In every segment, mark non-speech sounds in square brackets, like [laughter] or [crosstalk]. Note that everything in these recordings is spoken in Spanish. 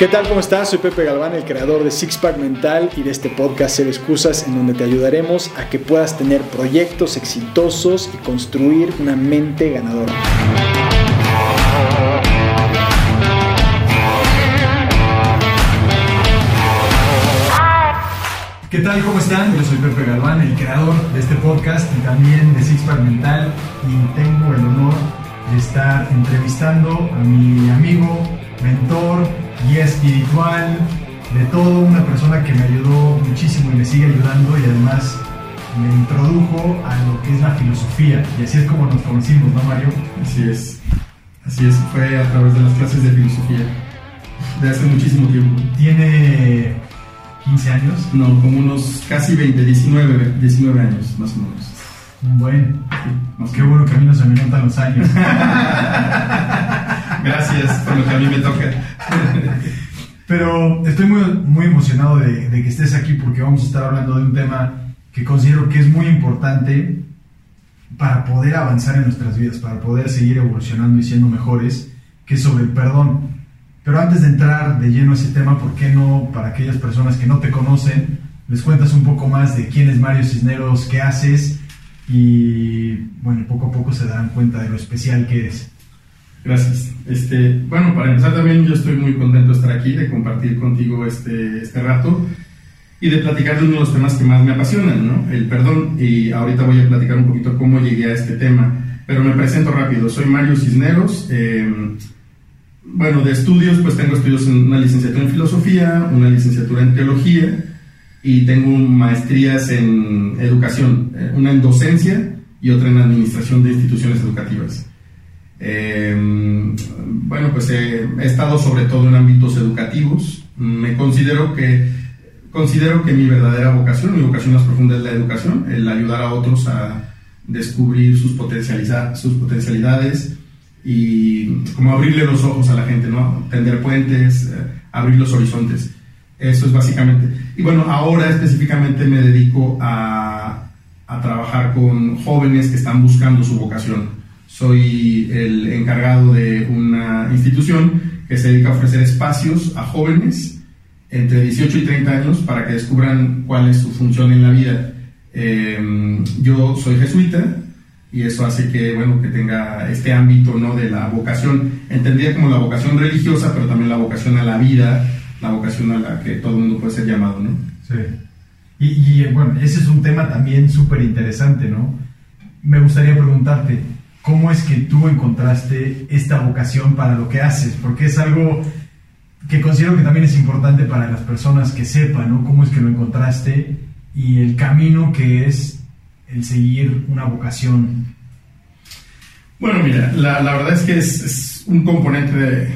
¿Qué tal? ¿Cómo estás? Soy Pepe Galván, el creador de Six Pack Mental y de este podcast Ser Excusas, en donde te ayudaremos a que puedas tener proyectos exitosos y construir una mente ganadora. ¿Qué tal? ¿Cómo están? Yo soy Pepe Galván, el creador de este podcast y también de Six Pack Mental y tengo el honor de estar entrevistando a mi amigo, mentor, guía espiritual, de todo, una persona que me ayudó muchísimo y me sigue ayudando y además me introdujo a lo que es la filosofía y así es como nos conocimos, ¿no Mario? Así es, así es, fue a través de las clases de filosofía de hace muchísimo tiempo. ¿Tiene 15 años? No, como unos casi 20, 19, 19 años más o menos. Bueno, qué bueno que a mí no se me notan los años. [laughs] Gracias por lo que a mí me toca. [laughs] Pero estoy muy, muy emocionado de, que estés aquí porque vamos a estar hablando de un tema que considero que es muy importante para poder avanzar en nuestras vidas, para poder seguir evolucionando y siendo mejores, que es sobre el perdón. Pero antes de entrar de lleno a ese tema, ¿por qué no, para aquellas personas que no te conocen, les cuentas un poco más de quién es Mario Cisneros, qué haces y, bueno, poco a poco se darán cuenta de lo especial que eres? Gracias. Este, bueno, para empezar también yo estoy muy contento de estar aquí, de compartir contigo este, este rato y de platicar de uno de los temas que más me apasionan, ¿no? El perdón. Y ahorita voy a platicar un poquito cómo llegué a este tema, pero me presento rápido. Soy Mario Cisneros. Em, bueno, de estudios, pues tengo estudios en una licenciatura en filosofía, una licenciatura en teología y tengo maestrías en educación, eh, una en docencia y otra en administración de instituciones educativas. Em, bueno, pues he, estado sobre todo en ámbitos educativos. Me considero que, considero que mi verdadera vocación, mi vocación más profunda es la educación, el ayudar a otros a descubrir sus, sus potencialidades y como abrirle los ojos a la gente, ¿no? Tender puentes, eh, abrir los horizontes. Eso es básicamente. Y bueno, ahora específicamente me dedico a, a trabajar con jóvenes que están buscando su vocación soy el encargado de una institución que se dedica a ofrecer espacios a jóvenes entre 18 y 30 años para que descubran cuál es su función en la vida. Em, yo soy jesuita y eso hace que, bueno, que tenga este ámbito ¿no? de la vocación, entendida como la vocación religiosa, pero también la vocación a la vida, la vocación a la que todo el mundo puede ser llamado, ¿no? Sí. Y, y bueno, ese es un tema también súper interesante, ¿no? Me gustaría preguntarte, ¿Cómo es que tú encontraste esta vocación para lo que haces? Porque es algo que considero que también es importante para las personas que sepan, ¿no? Cómo es que lo encontraste y el camino que es el seguir una vocación. Bueno, mira, la, la verdad es que es, es, un componente de,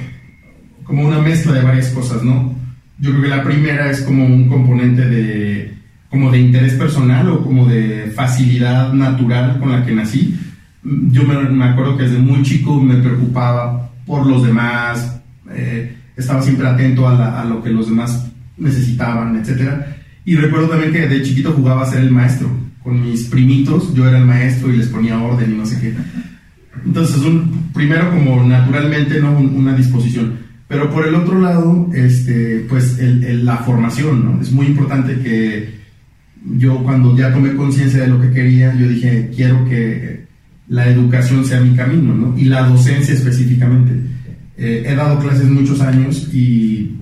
como una mezcla de varias cosas, ¿no? Yo creo que la primera es como un componente de, como de interés personal o como de facilidad natural con la que nací yo me, acuerdo que desde muy chico me preocupaba por los demás, eh, estaba siempre atento a, lo que los demás necesitaban, etc. Y recuerdo también que de chiquito jugaba a ser el maestro. Con mis primitos yo era el maestro y les ponía orden y no sé qué. Entonces, un, primero como naturalmente, ¿no? una disposición. Pero por el otro lado, este, pues la formación, ¿no? Es muy importante que yo cuando ya tomé conciencia de lo que quería, yo dije, quiero que la educación sea mi camino, ¿no? Y la docencia específicamente. Eh, he dado clases muchos años y,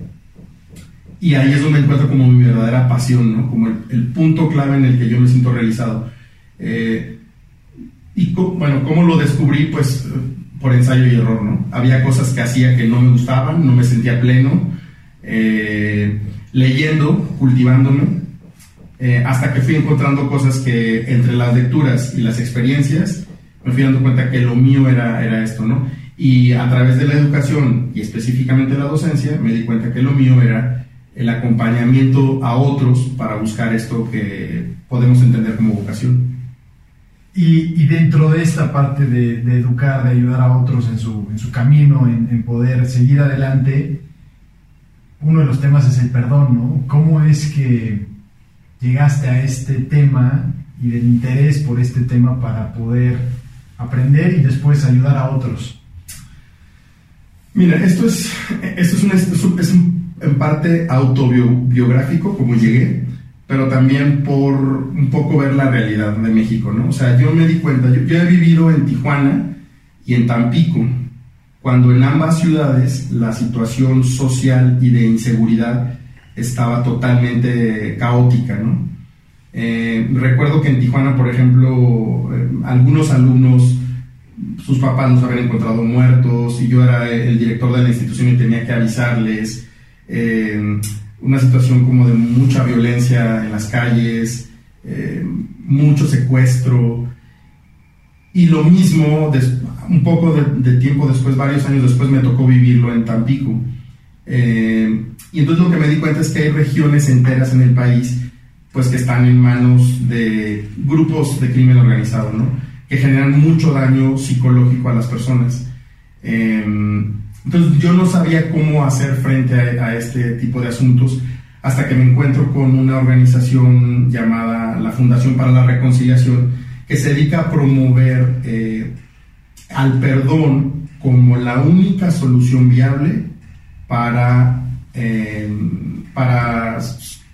y ahí es donde encuentro como mi verdadera pasión, ¿no? Como el, punto clave en el que yo me siento realizado. Eh, y bueno, ¿cómo lo descubrí? Pues por ensayo y error, ¿no? Había cosas que hacía que no me gustaban, no me sentía pleno, eh, leyendo, cultivándome, hasta que fui encontrando cosas que entre las lecturas y las experiencias me fui dando cuenta que lo mío era, era esto, ¿no? Y a través de la educación y específicamente la docencia, me di cuenta que lo mío era el acompañamiento a otros para buscar esto que podemos entender como vocación. Y, dentro de esta parte de, de, educar, de ayudar a otros en su, en su camino, en, en, poder seguir adelante, uno de los temas es el perdón, ¿no? ¿Cómo es que llegaste a este tema y del interés por este tema para poder aprender y después ayudar a otros? Mira, esto es, esto es, un, en parte autobiográfico, como llegué, pero también por un poco ver la realidad de México, ¿no? O sea, yo me di cuenta, yo, he vivido en Tijuana y en Tampico, cuando en ambas ciudades la situación social y de inseguridad estaba totalmente caótica, ¿no? Eh, recuerdo que en Tijuana, por ejemplo, eh, algunos alumnos, sus papás nos habían encontrado muertos y yo era el director de la institución y tenía que avisarles. Eh, una situación como de mucha violencia en las calles, mucho secuestro. Y lo mismo, un poco de, tiempo después, varios años después, me tocó vivirlo en Tampico. y entonces lo que me di cuenta es que hay regiones enteras en el país pues que están en manos de grupos de crimen organizado, ¿no? Que generan mucho daño psicológico a las personas. Em, entonces yo no sabía cómo hacer frente a, este tipo de asuntos hasta que me encuentro con una organización llamada la Fundación para la Reconciliación que se dedica a promover eh, al perdón como la única solución viable para, em, para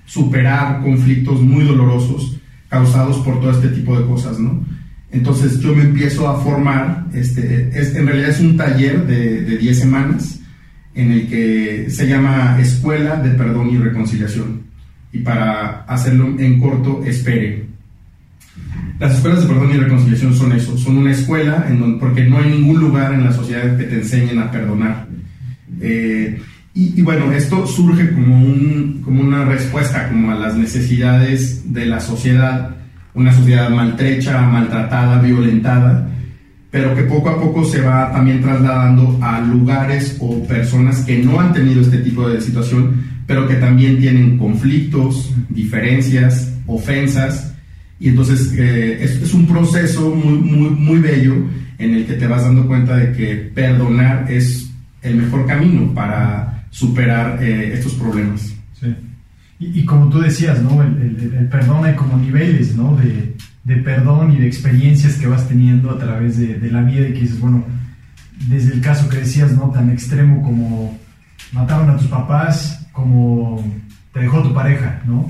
superar conflictos muy dolorosos causados por todo este tipo de cosas, ¿no? Entonces yo me empiezo a formar, este, es, en realidad es un taller de, de 10 semanas en el que se llama Escuela de Perdón y Reconciliación. Y para hacerlo en corto, espere. Las escuelas de perdón y reconciliación son eso, son una escuela en donde, porque no hay ningún lugar en la sociedad que te enseñen a perdonar. Eh, y, bueno, esto surge como, un, como una respuesta como a las necesidades de la sociedad, una sociedad maltrecha, maltratada, violentada, pero que poco a poco se va también trasladando a lugares o personas que no han tenido este tipo de situación, pero que también tienen conflictos, diferencias, ofensas, y entonces eh, es, es, un proceso muy, muy, muy bello en el que te vas dando cuenta de que perdonar es el mejor camino para superar eh, estos problemas. Sí. Y, como tú decías, ¿no? El, perdón hay como niveles, ¿no? De, perdón y de experiencias que vas teniendo a través de, de, la vida y que dices, bueno, desde el caso que decías, ¿no? Tan extremo como mataron a tus papás, como te dejó tu pareja, ¿no?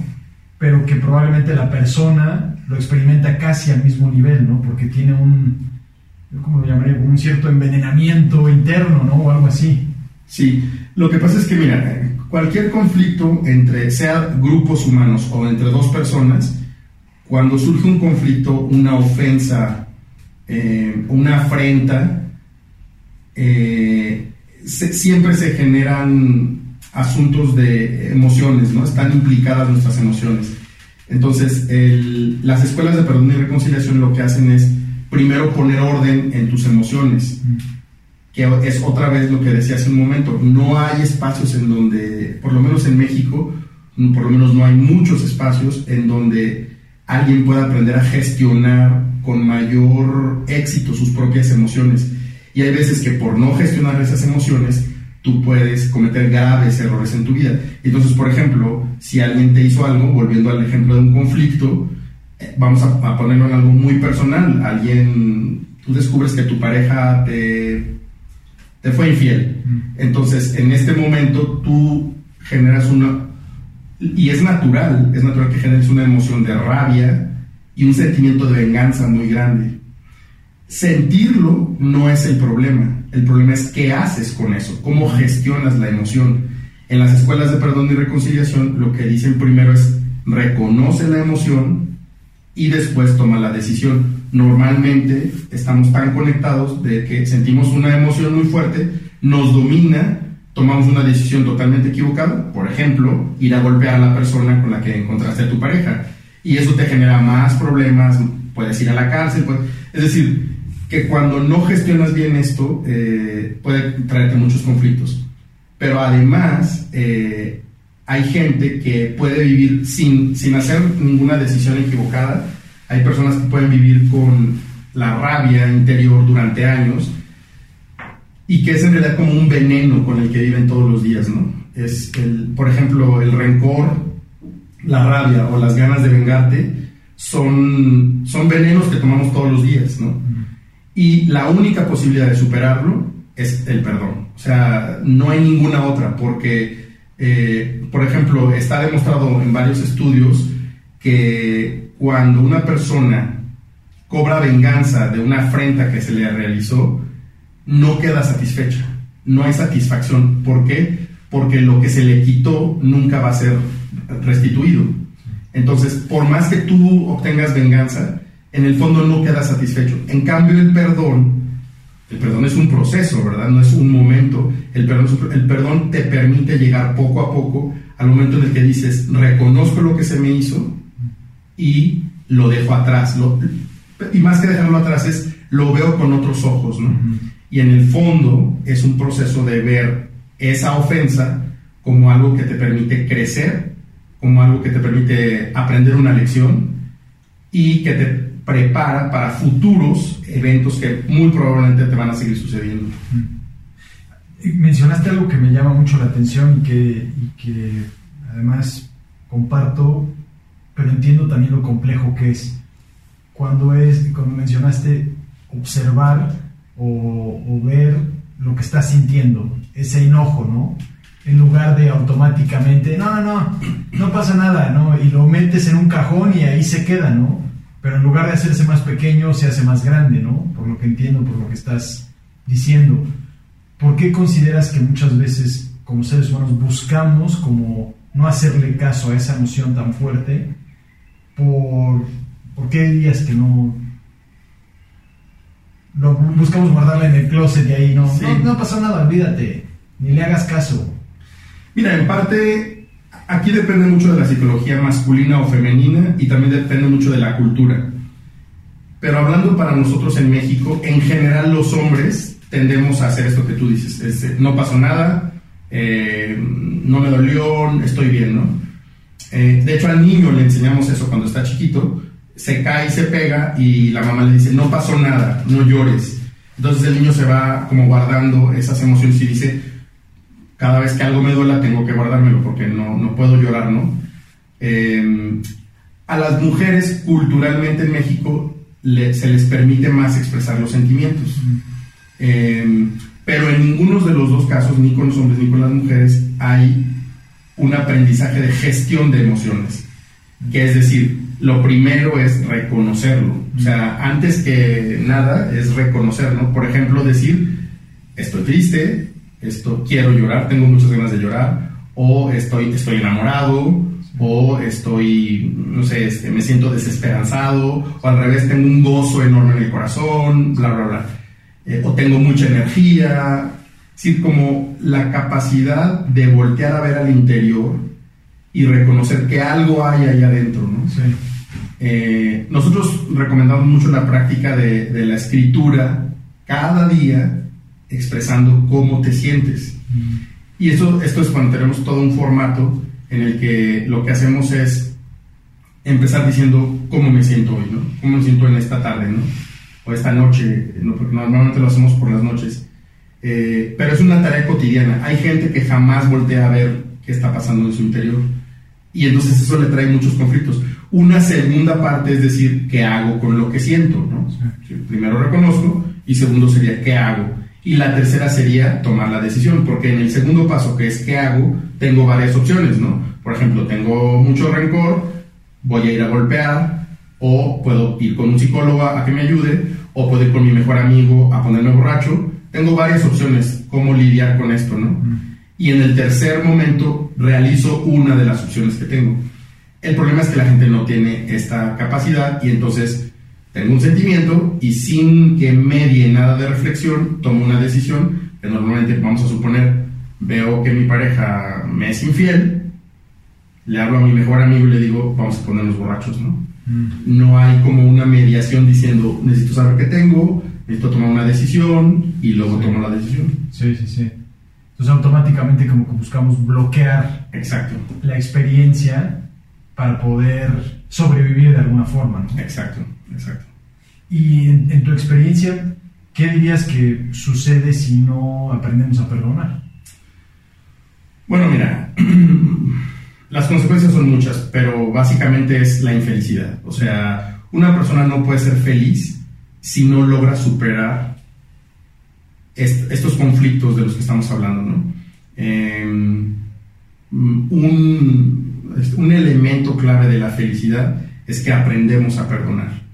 Pero que probablemente la persona lo experimenta casi al mismo nivel, ¿no? Porque tiene un, ¿cómo lo llamaría? Un cierto envenenamiento interno, ¿no? O algo así. Sí, lo que pasa es que, mira, cualquier conflicto entre, sea grupos humanos o entre dos personas, cuando surge un conflicto, una ofensa, eh, una afrenta, eh, siempre se generan asuntos de emociones, ¿no? Están implicadas nuestras emociones. Entonces, las escuelas de perdón y reconciliación lo que hacen es primero poner orden en tus emociones. Mm que es otra vez lo que decía hace un momento, no hay espacios en donde, por lo menos en México, por lo menos no hay muchos espacios en donde alguien pueda aprender a gestionar con mayor éxito sus propias emociones. Y hay veces que por no gestionar esas emociones, tú puedes cometer graves errores en tu vida. Entonces, por ejemplo, si alguien te hizo algo, volviendo al ejemplo de un conflicto, eh, vamos a, a ponerlo en algo muy personal, alguien, tú descubres que tu pareja te te fue infiel. Entonces, en este momento tú generas una, y es natural, es natural que generes una emoción de rabia y un sentimiento de venganza muy grande. Sentirlo no es el problema, el problema es qué haces con eso, cómo gestionas la emoción. En las escuelas de perdón y reconciliación lo que dicen primero es reconoce la emoción y después toma la decisión normalmente estamos tan conectados de que sentimos una emoción muy fuerte, nos domina, tomamos una decisión totalmente equivocada, por ejemplo, ir a golpear a la persona con la que encontraste a tu pareja. Y eso te genera más problemas, puedes ir a la cárcel, es decir, que cuando no gestionas bien esto, eh, puede traerte muchos conflictos. Pero además, eh, hay gente que puede vivir sin, sin hacer ninguna decisión equivocada, hay personas que pueden vivir con la rabia interior durante años y que es en realidad como un veneno con el que viven todos los días, ¿no? Es, el, por ejemplo, el rencor, la rabia o las ganas de vengarte son, son venenos que tomamos todos los días, ¿no? Y la única posibilidad de superarlo es el perdón. O sea, no hay ninguna otra, porque Eh, por ejemplo, está demostrado en varios estudios que cuando una persona cobra venganza de una afrenta que se le realizó, no queda satisfecha, no hay satisfacción. ¿Por qué? Porque lo que se le quitó nunca va a ser restituido. Entonces, por más que tú obtengas venganza, en el fondo no queda satisfecho. En cambio, el perdón, el perdón es un proceso, ¿verdad? No es un momento. El perdón, el perdón te permite llegar poco a poco al momento en el que dices, reconozco lo que se me hizo y lo dejo atrás. y más que dejarlo atrás es, lo veo con otros ojos, ¿no? Y en el fondo es un proceso de ver esa ofensa como algo que te permite crecer, como algo que te permite aprender una lección y que te prepara para futuros eventos que muy probablemente te van a seguir sucediendo. Mencionaste algo que me llama mucho la atención y que, y que además comparto, pero entiendo también lo complejo que es. Cuando, es, cuando mencionaste observar o, ver lo que estás sintiendo, ese enojo, ¿no? En lugar de automáticamente, no, no, no, no pasa nada, ¿no? Y lo metes en un cajón y ahí se queda, ¿no? Pero en lugar de hacerse más pequeño, se hace más grande, ¿no? Por lo que entiendo, por lo que estás diciendo. ¿Por qué consideras que muchas veces como seres humanos buscamos como no hacerle caso a esa emoción tan fuerte? ¿Por, ¿por qué dirías que no, lo buscamos guardarla en el closet y ahí no, no, pasó nada, olvídate, ni le hagas caso. Mira, en parte, aquí depende mucho de la psicología masculina o femenina y también depende mucho de la cultura. Pero hablando para nosotros en México, en general los hombres tendemos a hacer esto que tú dices, eh, no pasó nada, eh, no me dolió, estoy bien, ¿no? Eh, de hecho al niño le enseñamos eso cuando está chiquito, se cae y se pega y la mamá le dice, no pasó nada, no llores. Entonces el niño se va como guardando esas emociones y dice, cada vez que algo me duela tengo que guardármelo porque no, no puedo llorar, ¿no? Em, a las mujeres culturalmente en México se les permite más expresar los sentimientos. Em, pero en ninguno de los dos casos, ni con los hombres ni con las mujeres, hay un aprendizaje de gestión de emociones. Que es decir, lo primero es reconocerlo. O sea, antes que nada es reconocerlo. Por ejemplo, decir, estoy triste, esto, quiero llorar, tengo muchas ganas de llorar, o estoy, estoy enamorado, o estoy, no sé, este, me siento desesperanzado, o al revés, tengo un gozo enorme en el corazón, bla, bla, bla. Eh, o tengo mucha energía. Es decir, como la capacidad de voltear a ver al interior y reconocer que algo hay ahí adentro, ¿no? Sí. Eh, nosotros recomendamos mucho la práctica de, la escritura cada día expresando cómo te sientes. Mm. Y eso, esto es cuando tenemos todo un formato en el que lo que hacemos es empezar diciendo cómo me siento hoy, ¿no? Cómo me siento en esta tarde, ¿no? O esta noche, normalmente lo hacemos por las noches. Eh, pero es una tarea cotidiana. Hay gente que jamás voltea a ver qué está pasando en su interior. Y entonces eso le trae muchos conflictos. Una segunda parte es decir, ¿qué hago con lo que siento? ¿no? Primero reconozco y segundo sería, ¿qué hago? Y la tercera sería tomar la decisión, porque en el segundo paso, que es ¿qué hago? Tengo varias opciones, ¿no? Por ejemplo, tengo mucho rencor, voy a ir a golpear, o puedo ir con un psicólogo a que me ayude, o puedo ir con mi mejor amigo a ponerme borracho. Tengo varias opciones cómo lidiar con esto, ¿no? Y en el tercer momento realizo una de las opciones que tengo. El problema es que la gente no tiene esta capacidad y entonces tengo un sentimiento y sin que medie nada de reflexión tomo una decisión que normalmente vamos a suponer veo que mi pareja me es infiel, le hablo a mi mejor amigo y le digo vamos a ponernos borrachos, ¿no? Mm. No hay como una mediación diciendo necesito saber qué tengo, necesito tomar una decisión y luego tomo la decisión. Sí, sí, sí. Entonces automáticamente como que buscamos bloquear Exacto. la experiencia para poder sobrevivir de alguna forma. ¿no? Exacto, exacto. Y en, tu experiencia, ¿qué dirías que sucede si no aprendemos a perdonar? Bueno, mira, [clears throat] las consecuencias son muchas, pero básicamente es la infelicidad. O sea, una persona no puede ser feliz si no logra superar estos conflictos de los que estamos hablando, ¿no? Em, un elemento clave de la felicidad es que aprendemos a perdonar.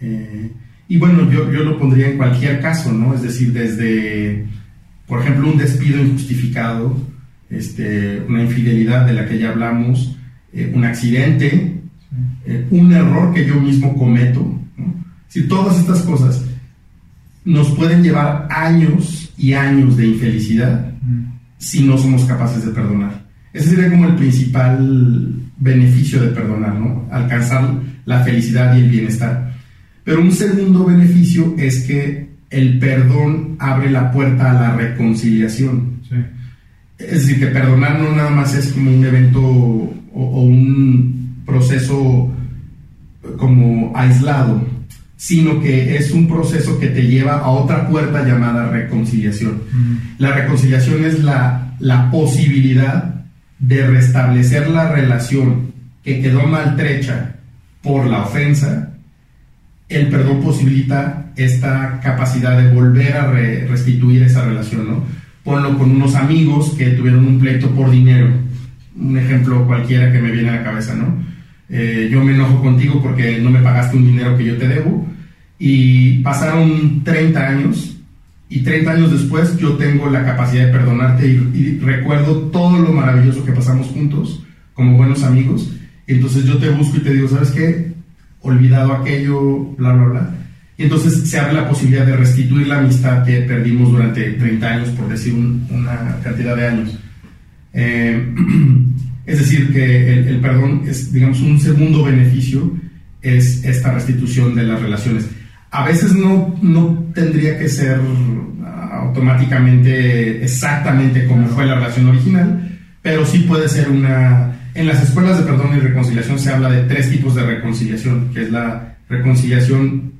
Eh, y bueno, yo, yo lo pondría en cualquier caso, ¿no? Es decir, desde, por ejemplo, un despido injustificado, este, una infidelidad de la que ya hablamos, eh, un accidente, eh, un error que yo mismo cometo. Si todas estas cosas nos pueden llevar años y años de infelicidad si no somos capaces de perdonar. Ese sería como el principal beneficio de perdonar, ¿no? Alcanzar la felicidad y el bienestar. Pero un segundo beneficio es que el perdón abre la puerta a la reconciliación. Sí. Es decir, que perdonar no nada más es como un evento o, o un proceso como aislado, sino que es un proceso que te lleva a otra puerta llamada reconciliación. La reconciliación es la, la posibilidad de restablecer la relación que quedó maltrecha por la ofensa. El perdón posibilita esta capacidad de volver a re- restituir esa relación, ¿no? Ponlo con unos amigos que tuvieron un pleito por dinero. Un ejemplo cualquiera que me viene a la cabeza, ¿no? Eh, yo me enojo contigo porque no me pagaste un dinero que yo te debo y pasaron 30 años y 30 años después yo tengo la capacidad de perdonarte y, y recuerdo todo lo maravilloso que pasamos juntos como buenos amigos. Entonces yo te busco y te digo, ¿sabes qué? Olvidado aquello, bla, bla, bla. Y entonces se abre la posibilidad de restituir la amistad que perdimos durante 30 años, por decir un- una cantidad de años. Eh, [clears throat] es decir, que el, el perdón es, digamos, un segundo beneficio, es esta restitución de las relaciones. A veces no, no tendría que ser ah, automáticamente exactamente como fue la relación original, pero sí puede ser una... En las escuelas de perdón y reconciliación se habla de tres tipos de reconciliación, que es la reconciliación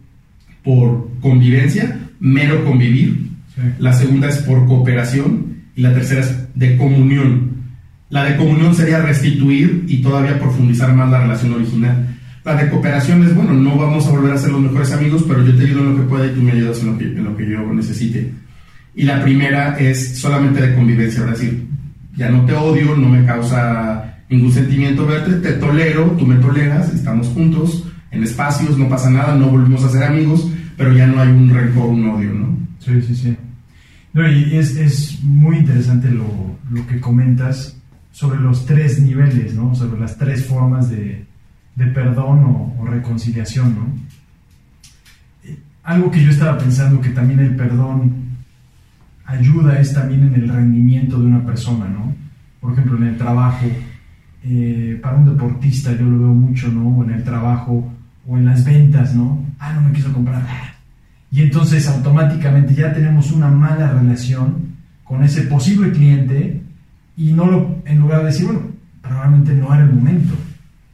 por convivencia, mero convivir, Sí. la segunda es por cooperación y la tercera es de comunión. La de comunión sería restituir y todavía profundizar más la relación original. La de cooperación es, bueno, no vamos a volver a ser los mejores amigos, pero yo te ayudo en lo que pueda y tú me ayudas en lo que, en lo que yo necesite. Y la primera es solamente de convivencia, es decir, ya no te odio, no me causa ningún sentimiento verte, te tolero, tú me toleras, estamos juntos en espacios, no pasa nada, no volvimos a ser amigos, pero ya no hay un rencor, un odio, ¿no? Sí, sí, sí. Es, es muy interesante lo, lo que comentas sobre los tres niveles, ¿no? Sobre las tres formas de, de perdón o, reconciliación, ¿no? Algo que yo estaba pensando que también el perdón ayuda es también en el rendimiento de una persona, ¿no? Por ejemplo, en el trabajo, eh, para un deportista yo lo veo mucho, ¿no? O en el trabajo o en las ventas, ¿no? Ah, no me quiso comprar. Y entonces automáticamente ya tenemos una mala relación con ese posible cliente y no lo, en lugar de decir, bueno, probablemente no era el momento.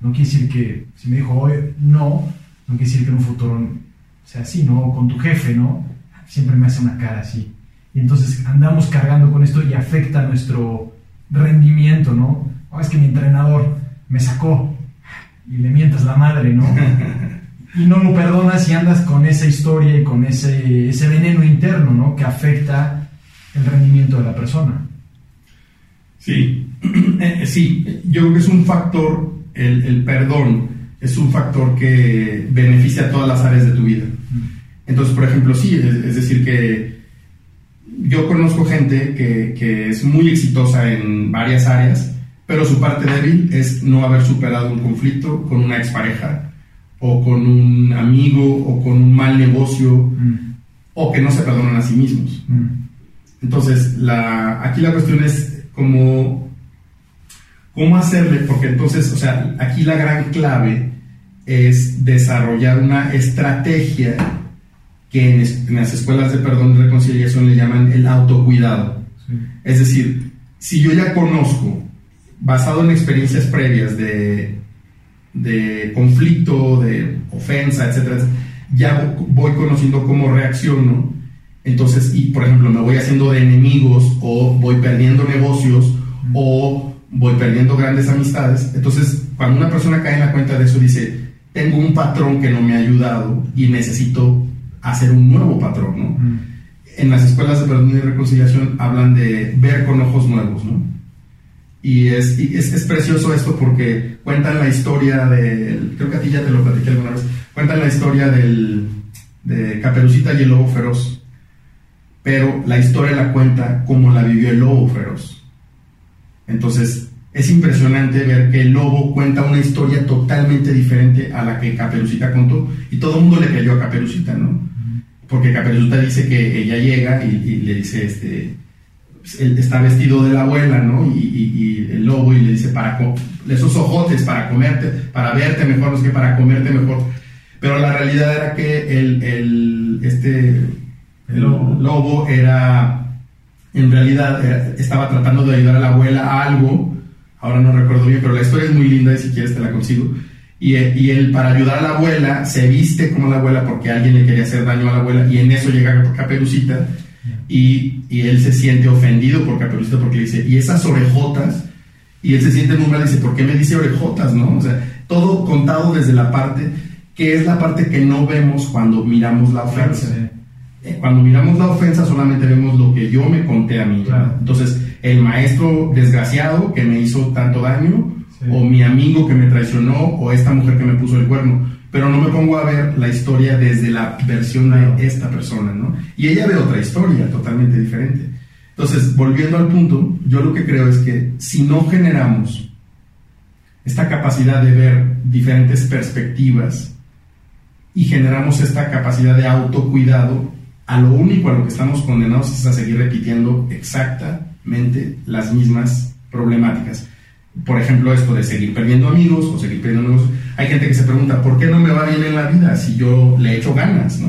No quiere decir que, si me dijo hoy no, no quiere decir que en un futuro sea así, ¿no? O con tu jefe, ¿no? Siempre me hace una cara así. Y entonces andamos cargando con esto y afecta nuestro rendimiento, ¿no? Oh, es que mi entrenador me sacó y le mientas la madre, ¿no? [laughs] y no lo perdonas y andas con esa historia y con ese, ese veneno interno, ¿no? Que afecta el rendimiento de la persona. Sí, [clears throat] Eh, sí, yo creo que es un factor, el, el perdón es un factor que beneficia a todas las áreas de tu vida. Entonces, por ejemplo, sí, es, es decir, que yo conozco gente que, que es muy exitosa en varias áreas, pero su parte débil es no haber superado un conflicto con una expareja, o con un amigo, o con un mal negocio, Mm, o que no se perdonan a sí mismos. mm, Entonces, la, aquí la cuestión es cómo, cómo hacerle, porque entonces, o sea, aquí la gran clave es desarrollar una estrategia que en, es- en las escuelas de perdón y reconciliación le llaman el autocuidado. sí. Es decir, si yo ya conozco, basado en experiencias previas de, de conflicto, de ofensa, etcétera, ya vo- voy conociendo cómo reacciono. Entonces, y por ejemplo, me voy haciendo de enemigos o voy perdiendo negocios o voy perdiendo grandes amistades. Entonces, cuando una persona cae en la cuenta de eso, dice, tengo un patrón que no me ha ayudado y necesito hacer un nuevo patrón, ¿no? Mm, en las escuelas de perdón y reconciliación hablan de ver con ojos nuevos, ¿no? Y, es, y es, es, precioso esto porque cuentan la historia del, creo que a ti ya te lo platiqué alguna vez, cuentan la historia del, de Caperucita y el lobo feroz. Pero la historia la cuenta como la vivió el lobo feroz. Entonces, es impresionante ver que el lobo cuenta una historia totalmente diferente a la que Caperucita contó. Y todo el mundo le creyó a Caperucita, ¿no? Porque Caperucita dice que ella llega y, le dice, este, él está vestido de la abuela, ¿no? Y, el lobo y le dice, para esos ojotes, para comerte, para verte mejor, no es que para comerte mejor. Pero la realidad era que el, el este, el lobo. era, en realidad, estaba tratando de ayudar a la abuela a algo, ahora no recuerdo bien, pero la historia es muy linda y si quieres te la consigo. Y, y, él, para ayudar a la abuela, se viste como la abuela porque alguien le quería hacer daño a la abuela y en eso llega Caperucita y, y él se siente ofendido por Caperucita porque le dice, y esas orejotas, y él se siente muy mal y dice, ¿por qué me dice orejotas? ¿no? O sea, todo contado desde la parte que es la parte que no vemos cuando miramos la ofensa. Eh, cuando miramos la ofensa solamente vemos lo que yo me conté a mí. Entonces, el maestro desgraciado que me hizo tanto daño, o mi amigo que me traicionó, o esta mujer que me puso el cuerno. Pero no me pongo a ver la historia desde la versión de esta persona, ¿no? Y ella ve otra historia totalmente diferente. Entonces, volviendo al punto, yo lo que creo es que si no generamos esta capacidad de ver diferentes perspectivas, y generamos esta capacidad de autocuidado, a lo único a lo que estamos condenados es a seguir repitiendo exactamente las mismas problemáticas. Por ejemplo, esto de seguir perdiendo amigos o seguir perdiendo. Hay gente que se pregunta, ¿por qué no me va bien en la vida si yo le echo ganas? ¿no?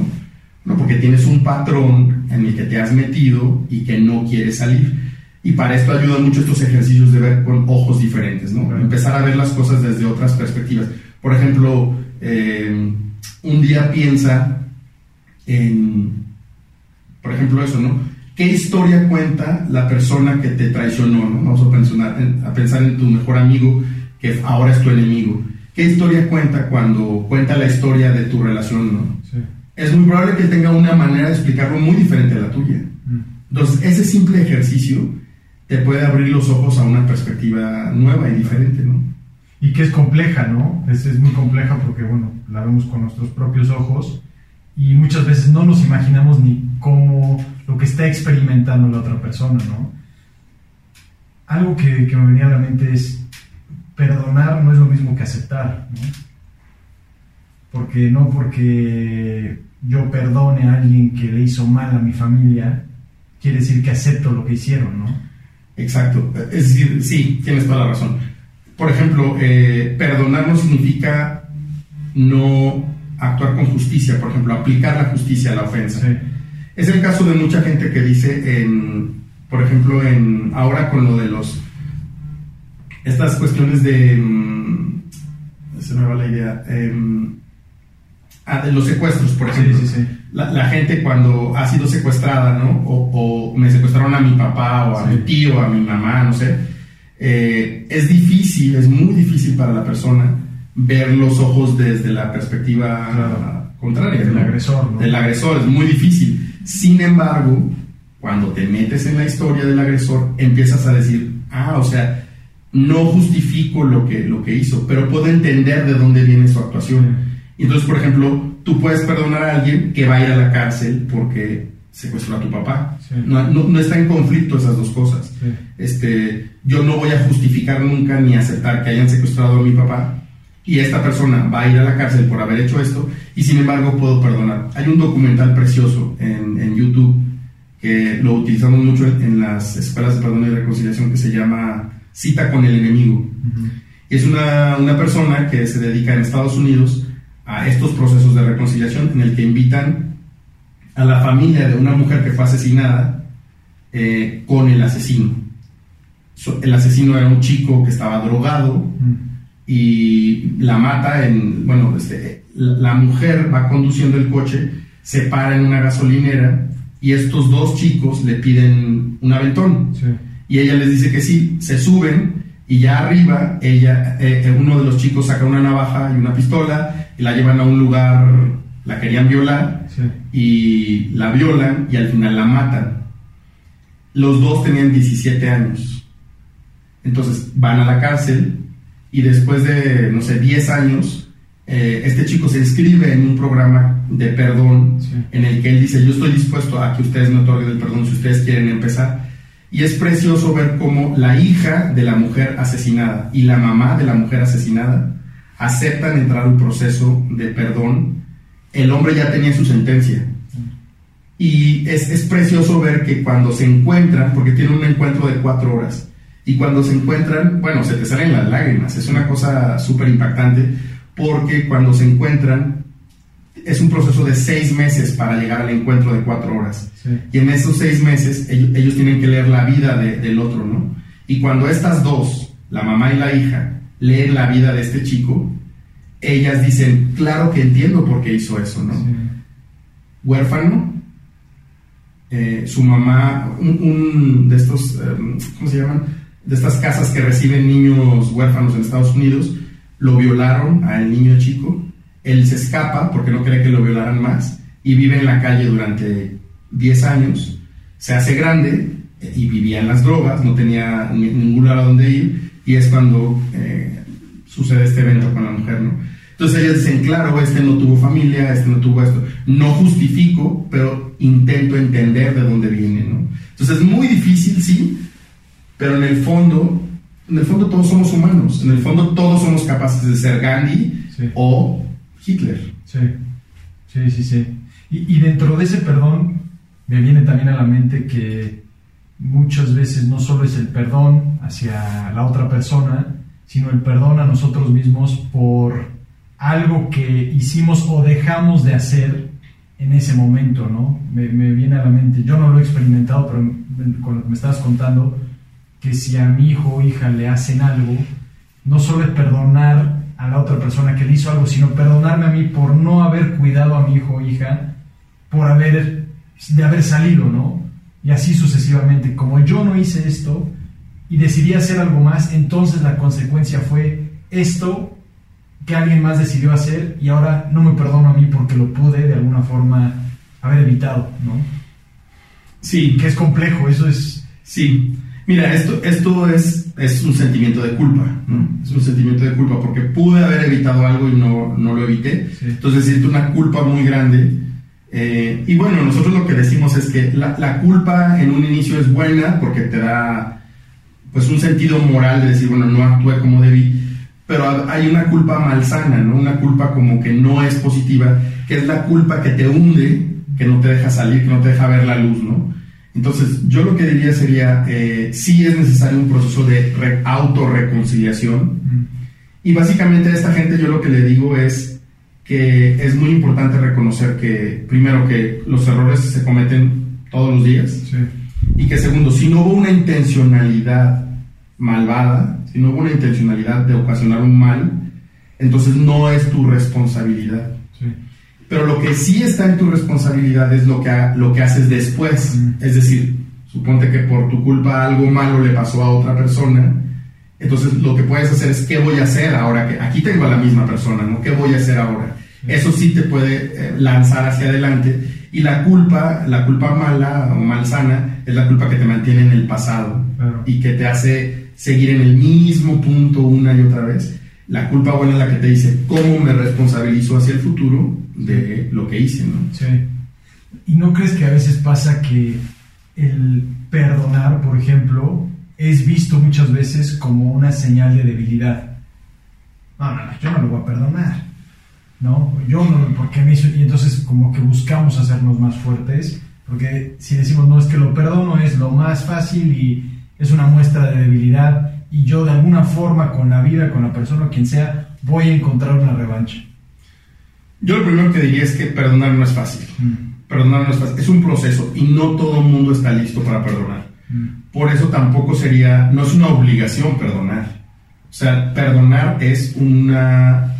no, porque tienes un patrón en el que te has metido y que no quieres salir. Y para esto ayudan mucho estos ejercicios de ver con ojos diferentes, ¿no? Empezar a ver las cosas desde otras perspectivas. Por ejemplo, eh, un día piensa en, por ejemplo, eso, ¿no? ¿Qué historia cuenta la persona que te traicionó? ¿no? Vamos a pensar, en, a pensar en tu mejor amigo que ahora es tu enemigo. ¿Qué historia cuenta cuando cuenta la historia de tu relación? ¿no? Es muy probable que tenga una manera de explicarlo muy diferente a la tuya. Mm. Entonces, ese simple ejercicio te puede abrir los ojos a una perspectiva nueva y diferente, ¿no? y que es compleja, ¿no? Es, es muy compleja porque, bueno, la vemos con nuestros propios ojos y muchas veces no nos imaginamos ni cómo lo que está experimentando la otra persona, ¿no? Algo que, que me venía a la mente es perdonar no es lo mismo que aceptar, ¿no? Porque no porque yo perdone a alguien que le hizo mal a mi familia, quiere decir que acepto lo que hicieron, ¿no? Exacto, es decir, sí, tienes toda la razón por ejemplo, eh, perdonar no significa no actuar con justicia, por ejemplo, aplicar la justicia a la ofensa. Es el caso de mucha gente que dice, en, por ejemplo, en ahora con lo de los estas cuestiones de mm, se me va la idea em, ah, de los secuestros, por ejemplo. la, gente cuando ha sido secuestrada, ¿no? O, o, me secuestraron a mi papá o a mi tío, a mi mamá, no sé eh, es difícil, es muy difícil para la persona ver los ojos desde la perspectiva contraria. Del agresor. Del agresor, es muy difícil. Sin embargo, cuando te metes en la historia del agresor, empiezas a decir, ah, o sea, no justifico lo que, lo que hizo, pero puedo entender de dónde viene su actuación. Entonces, por ejemplo, tú puedes perdonar a alguien que va a ir a la cárcel porque secuestró a tu papá. No, no, está en conflicto esas dos cosas. Este, yo no voy a justificar nunca ni aceptar que hayan secuestrado a mi papá y esta persona va a ir a la cárcel por haber hecho esto y sin embargo puedo perdonar. Hay un documental precioso en, en YouTube que lo utilizamos mucho en, las escuelas de perdón y reconciliación que se llama Cita con el enemigo. Es una, una persona que se dedica en Estados Unidos a estos procesos de reconciliación en el que invitan a la familia de una mujer que fue asesinada eh, con el asesino. el asesino era un chico que estaba drogado y la mata en, bueno, este, la mujer va conduciendo el coche, se para en una gasolinera y estos dos chicos le piden un aventón. Y ella les dice que sí, se suben y ya arriba ella, eh, eh, uno de los chicos saca una navaja y una pistola y la llevan a un lugar, la querían violar y la violan y al final la matan. Los dos tenían 17 años. Entonces van a la cárcel y después de, no sé, 10 años, eh, este chico se inscribe en un programa de perdón en el que él dice, yo estoy dispuesto a que ustedes me otorguen el perdón si ustedes quieren empezar. Y es precioso ver cómo la hija de la mujer asesinada y la mamá de la mujer asesinada aceptan entrar a un proceso de perdón. El hombre ya tenía su sentencia. Y es, es precioso ver que cuando se encuentran, porque tiene un encuentro de cuatro horas, y cuando se encuentran, bueno, se te salen las lágrimas, es una cosa súper impactante, porque cuando se encuentran, es un proceso de seis meses para llegar al encuentro de cuatro horas. Y en esos seis meses ellos, tienen que leer la vida del otro, ¿no? Y cuando estas dos, la mamá y la hija, leen la vida de este chico, ellas dicen, claro que entiendo por qué hizo eso, ¿no? Huérfano, eh, su mamá, un, de estos, em, ¿cómo se llaman? De estas casas que reciben niños huérfanos en Estados Unidos, lo violaron al niño chico, él se escapa porque no cree que lo violaran más y vive en la calle durante 10 años, se hace grande y vivía en las drogas, no tenía ningún lugar a donde ir y es cuando eh, sucede este evento con la mujer, ¿no? Entonces ellas dicen, claro, este no tuvo familia, este no tuvo esto. No justifico, pero intento entender de dónde viene, ¿no? Entonces es muy difícil, sí, pero en el fondo, en el fondo todos somos humanos, en el fondo todos somos capaces de ser Gandhi o Hitler. Sí, sí, sí, sí. Y, dentro de ese perdón me viene también a la mente que muchas veces no solo es el perdón hacia la otra persona, sino el perdón a nosotros mismos por algo que hicimos o dejamos de hacer en ese momento, ¿no? Me, viene a la mente, yo no lo he experimentado, pero con lo que me estabas contando, que si a mi hijo o hija le hacen algo, no solo es perdonar a la otra persona que le hizo algo, sino perdonarme a mí por no haber cuidado a mi hijo o hija, por haber, de haber salido, ¿no? Y así sucesivamente. Como yo no hice esto y decidí hacer algo más, entonces la consecuencia fue esto que alguien más decidió hacer y ahora no me perdono a mí porque lo pude de alguna forma haber evitado, ¿no? Sí. Que es complejo, eso es... Sí. Mira, esto, esto es, es un sentimiento de culpa, ¿no? Es un sentimiento de culpa porque pude haber evitado algo y no, no lo evité. Entonces siento una culpa muy grande. Eh, y bueno, nosotros lo que decimos es que la, la, culpa en un inicio es buena porque te da pues un sentido moral de decir, bueno, no actué como debí pero hay una culpa malsana, ¿no? Una culpa como que no es positiva, que es la culpa que te hunde, que no te deja salir, que no te deja ver la luz, ¿no? Entonces, yo lo que diría sería, eh, sí es necesario un proceso de autorreconciliación. Y básicamente a esta gente yo lo que le digo es que es muy importante reconocer que, primero, que los errores se cometen todos los días. Y que segundo, si no hubo una intencionalidad malvada, si no hubo una intencionalidad de ocasionar un mal, entonces no es tu responsabilidad. Pero lo que sí está en tu responsabilidad es lo que, lo que haces después. Es decir, suponte que por tu culpa algo malo le pasó a otra persona, entonces lo que puedes hacer es qué voy a hacer ahora que aquí tengo a la misma persona, ¿no? ¿Qué voy a hacer ahora? Eso sí te puede eh, lanzar hacia adelante. Y la culpa, la culpa mala o malsana, es la culpa que te mantiene en el pasado y que te hace seguir en el mismo punto una y otra vez. La culpa buena es la que te dice cómo me responsabilizo hacia el futuro de lo que hice, ¿no? Sí. ¿Y no crees que a veces pasa que el perdonar, por ejemplo, es visto muchas veces como una señal de debilidad? No, no, no, yo no lo voy a perdonar. ¿No? Yo no, porque me hizo... Y entonces como que buscamos hacernos más fuertes, porque si decimos, no, es que lo perdono es lo más fácil y es una muestra de debilidad y yo de alguna forma con la vida, con la persona, quien sea, voy a encontrar una revancha. Yo lo primero que diría es que perdonar no es fácil. Mm. Perdonar no es fácil. Es un proceso y no todo el mundo está listo para perdonar. Mm. Por eso tampoco sería, no es una obligación perdonar. O sea, perdonar es una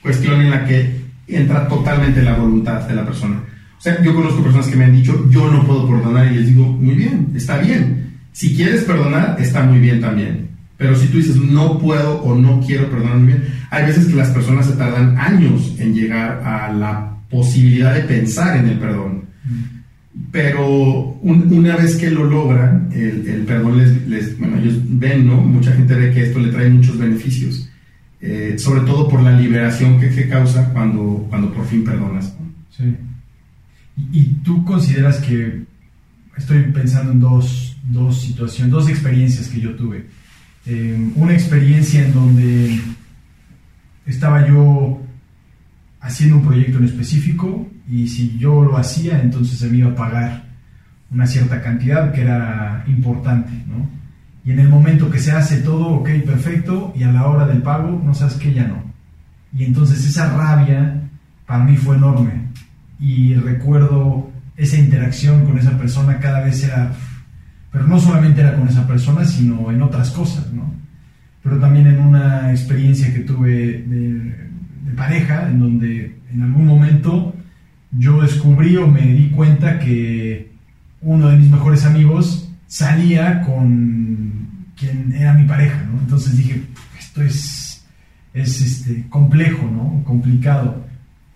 cuestión en la que entra totalmente la voluntad de la persona. O sea, yo conozco personas que me han dicho, yo no puedo perdonar y les digo, muy bien, está bien si quieres perdonar, está muy bien también. Pero si tú dices, no puedo o no quiero perdonar muy bien, hay veces que las personas se tardan años en llegar a la posibilidad de pensar en el perdón. Pero una vez que lo logran, el, perdón les, bueno, ellos ven, ¿no? Mucha gente ve que esto le trae muchos beneficios, eh, sobre todo por la liberación que, que, causa cuando, cuando por fin perdonas. Sí. ¿Y, tú consideras que, estoy pensando en dos, dos situaciones, dos experiencias que yo tuve. Eh, una experiencia en donde estaba yo haciendo un proyecto en específico y si yo lo hacía, entonces se me iba a pagar una cierta cantidad que era importante, ¿no? Y en el momento que se hace todo, ok, perfecto, y a la hora del pago, no sabes que ya no. Y entonces esa rabia para mí fue enorme. Y recuerdo esa interacción con esa persona cada vez era, pero no solamente era con esa persona, sino en otras cosas, ¿no? Pero también en una experiencia que tuve de, pareja, en donde en algún momento yo descubrí o me di cuenta que uno de mis mejores amigos salía con quien era mi pareja, ¿no? Entonces dije, esto es, es este, complejo, ¿no? Complicado.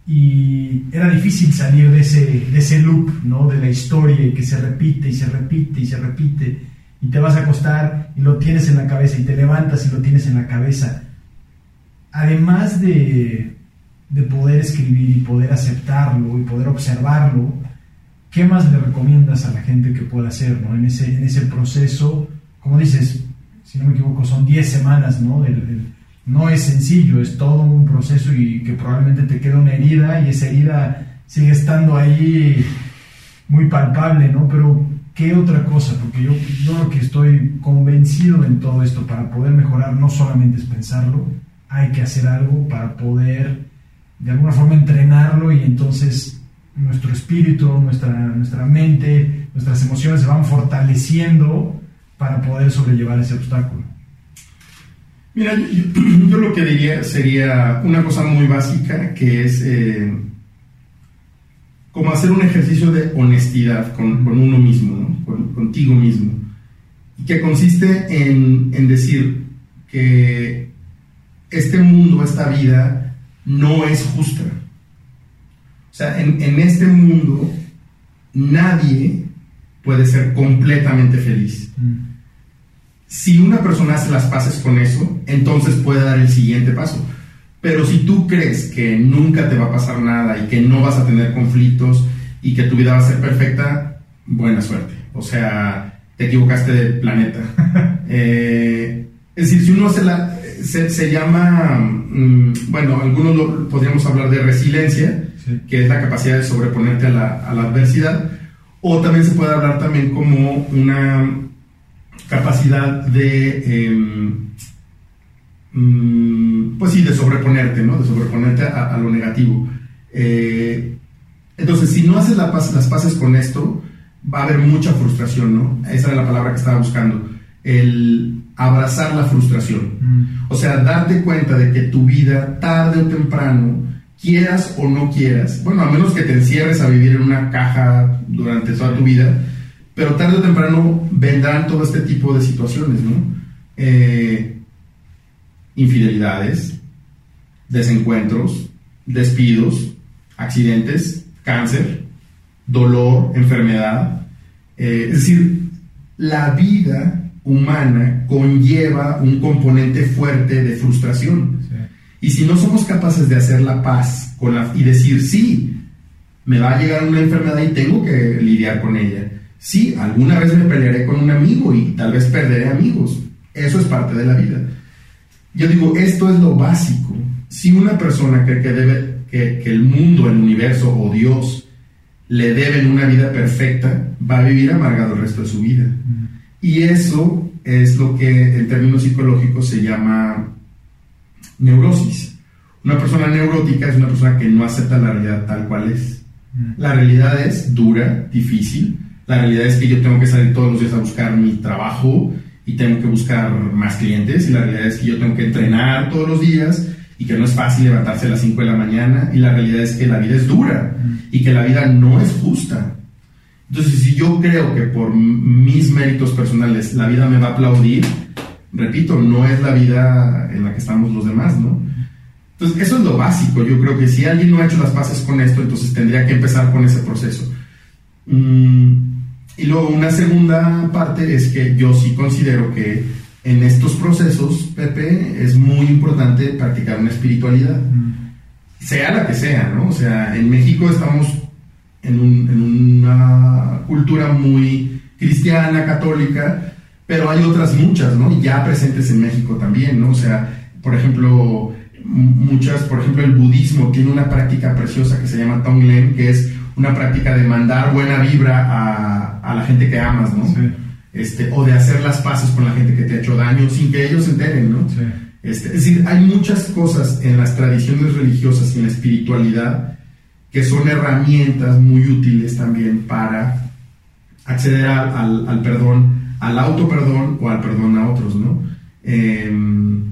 Y era difícil salir de ese, de ese loop, ¿no? De la historia que se repite y se repite y se repite. Y te vas a acostar y lo tienes en la cabeza y te levantas y lo tienes en la cabeza. Además de, de poder escribir y poder aceptarlo y poder observarlo, ¿qué más le recomiendas a la gente que pueda hacer ¿no? en, ese, en ese proceso? Como dices, si no me equivoco, son 10 semanas, ¿no? No es sencillo, es todo un proceso y que probablemente te queda una herida y esa herida sigue estando ahí muy palpable, ¿no? Pero ¿qué otra cosa? Porque yo, yo lo que estoy convencido en todo esto, para poder mejorar no solamente es pensarlo, hay que hacer algo para poder de alguna forma entrenarlo y entonces nuestro espíritu, nuestra, nuestra mente, nuestras emociones se van fortaleciendo para poder sobrellevar ese obstáculo. Mira, [clears throat] yo, lo que diría sería una cosa muy básica que es eh, como hacer un ejercicio de honestidad con, uno mismo, contigo mismo, y que consiste en, en decir que este mundo, esta vida, no es justa. O sea, en, este mundo nadie puede ser completamente feliz. Mm. Si una persona hace las paces con eso, entonces puede dar el siguiente paso. Pero si tú crees que nunca te va a pasar nada y que no vas a tener conflictos y que tu vida va a ser perfecta, buena suerte. O sea, te equivocaste de planeta. [laughs] Eh, es decir, si uno hace la, se, llama, mm, bueno, algunos podríamos hablar de resiliencia, que es la capacidad de sobreponerte a la, adversidad, o también se puede hablar también como una capacidad de, em, mm, pues sí, de sobreponerte, ¿no? De sobreponerte a, lo negativo. Eh, entonces, si no haces la las paces con esto, va a haber mucha frustración, ¿no? Esa era la palabra que estaba buscando. El, abrazar la frustración. Mm. O sea, darte cuenta de que tu vida, tarde o temprano, quieras o no quieras, bueno, a menos que te encierres a vivir en una caja durante toda tu vida, pero tarde o temprano vendrán todo este tipo de situaciones, ¿no? Eh, infidelidades, desencuentros, despidos, accidentes, cáncer, dolor, enfermedad. Eh, es decir, la vida humana conlleva un componente fuerte de frustración. Y si no somos capaces de hacer la paz con la, y decir, sí, me va a llegar una enfermedad y tengo que lidiar con ella. Sí, alguna vez me pelearé con un amigo y tal vez perderé amigos. Eso es parte de la vida. Yo digo, esto es lo básico. Si una persona cree que, debe, que, el mundo, el universo o Dios le deben una vida perfecta, va a vivir amargado el resto de su vida. Y eso es lo que en términos psicológicos se llama neurosis. Una persona neurótica es una persona que no acepta la realidad tal cual es. La realidad es dura, difícil. La realidad es que yo tengo que salir todos los días a buscar mi trabajo y tengo que buscar más clientes. Y la realidad es que yo tengo que entrenar todos los días y que no es fácil levantarse a las 5 de la mañana. Y la realidad es que la vida es dura mm. y que la vida no es justa. Entonces, si yo creo que por mis méritos personales la vida me va a aplaudir, repito, no es la vida en la que estamos los demás, ¿no? Entonces, eso es lo básico. Yo creo que si alguien no ha hecho las paces con esto, entonces tendría que empezar con ese proceso. Mm, y luego una segunda parte es que yo sí considero que en estos procesos, Pepe, es muy importante practicar una espiritualidad, sea la que sea, ¿no? O sea, en México estamos en, en una cultura muy cristiana, católica, pero hay otras muchas, ¿no? Ya presentes en México también, ¿no? O sea, por ejemplo, muchas, por ejemplo, el budismo tiene una práctica preciosa que se llama Tonglen, que es una práctica de mandar buena vibra a, a la gente que amas, ¿no? Este, o de hacer las paces con la gente que te ha hecho daño sin que ellos se enteren, ¿no? Este, es decir, hay muchas cosas en las tradiciones religiosas y en la espiritualidad que son herramientas muy útiles también para acceder al, al perdón al auto perdón o al perdón a otros, ¿no? Em,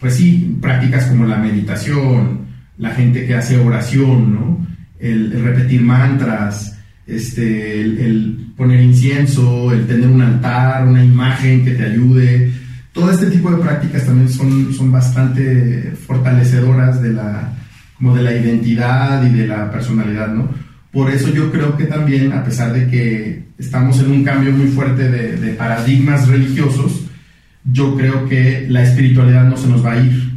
pues sí, prácticas como la meditación, la gente que hace oración, ¿no? El, repetir mantras, este, el, poner incienso, el tener un altar, una imagen que te ayude. Todo este tipo de prácticas también son, son bastante fortalecedoras de la, como de la identidad y de la personalidad, ¿no? Por eso yo creo que también, a pesar de que estamos en un cambio muy fuerte de, paradigmas religiosos, yo creo que la espiritualidad no se nos va a ir.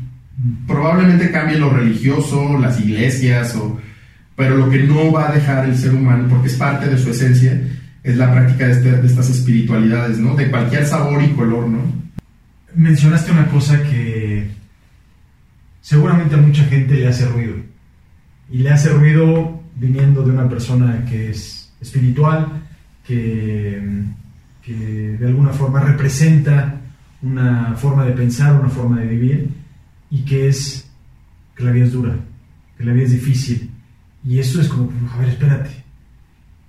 Probablemente cambie lo religioso, las iglesias, o, pero lo que no va a dejar el ser humano, porque es parte de su esencia, es la práctica de, este, de estas espiritualidades, ¿no? De cualquier sabor y color, ¿no? Mencionaste una cosa que seguramente a mucha gente le hace ruido. Y le hace ruido viniendo de una persona que es espiritual, que, de alguna forma representa una forma de pensar, una forma de vivir, y que es que la vida es dura, que la vida es difícil. Y eso es como, a ver, espérate.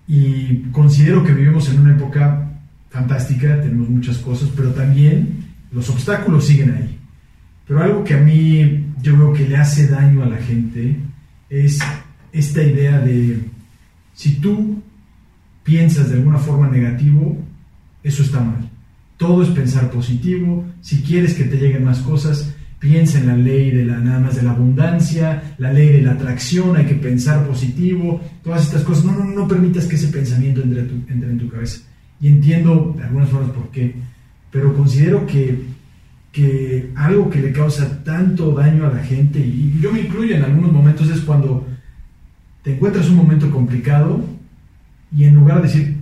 Y considero que vivimos en una época fantástica, tenemos muchas cosas, pero también los obstáculos siguen ahí. Pero algo que a mí yo veo que le hace daño a la gente es esta idea de si tú piensas de alguna forma negativo, eso está mal. Todo es pensar positivo. Si quieres que te lleguen más cosas, piensa en la ley de la nada más de la abundancia, la ley de la atracción, hay que pensar positivo, todas estas cosas. No, no, no permitas que ese pensamiento entre, entre en tu cabeza. Y entiendo de algunas formas por qué, pero considero que, que algo que le causa tanto daño a la gente, y yo me incluyo en algunos momentos, es cuando te encuentras un momento complicado y en lugar de decir,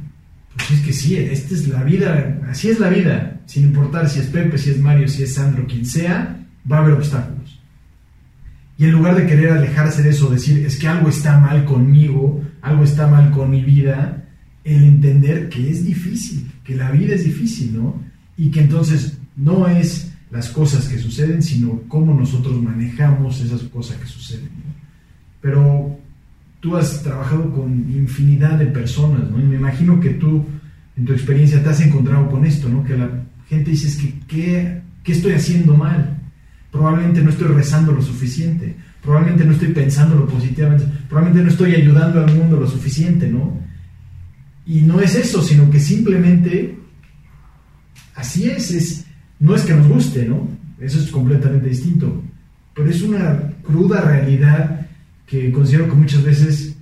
pues es que sí, esta es la vida, así es la vida, sin importar si es Pepe, si es Mario, si es Sandro, quien sea, va a haber obstáculos. Y en lugar de querer alejarse de eso, decir, es que algo está mal conmigo, algo está mal con mi vida, el entender que es difícil, que la vida es difícil, ¿no? Y que entonces no es las cosas que suceden, sino cómo nosotros manejamos esas cosas que suceden. ¿no? Pero tú has trabajado con infinidad de personas, ¿no? Y me imagino que tú, en tu experiencia, te has encontrado con esto, ¿no? Que la gente dice, es que, ¿qué, ¿qué estoy haciendo mal? Probablemente no estoy rezando lo suficiente, probablemente no estoy pensando lo positivamente, probablemente no estoy ayudando al mundo lo suficiente, ¿no? Y no es eso, sino que simplemente así es, es no es que nos guste, ¿no? Eso es completamente distinto, pero es una cruda realidad que considero que muchas veces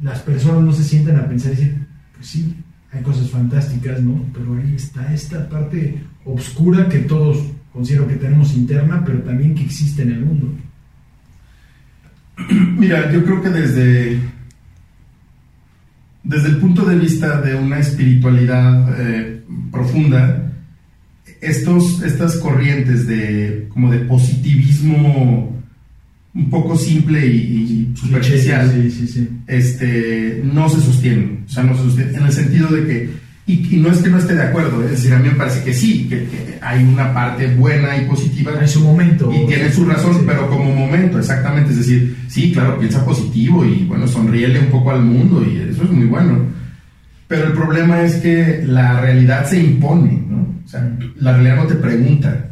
las personas no se sientan a pensar y decir, pues sí, hay cosas fantásticas, ¿no? Pero ahí está esta parte oscura que todos considero que tenemos interna, pero también que existe en el mundo. [clears throat] Mira, yo creo que desde, desde el punto de vista de una espiritualidad eh, profunda, estos, estas corrientes de, como de positivismo un poco simple y, superficial, este, no se sostiene. O sea, no se sostiene en el sentido de que, y, no es que no esté de acuerdo, es decir, a mí me parece que sí, que, hay una parte buena y positiva. Hay su momento. Y tiene su razón, pero como momento, exactamente. Es decir, sí, claro, piensa positivo y bueno, sonríele un poco al mundo y eso es muy bueno. Pero el problema es que la realidad se impone, ¿no? O sea, la realidad no te pregunta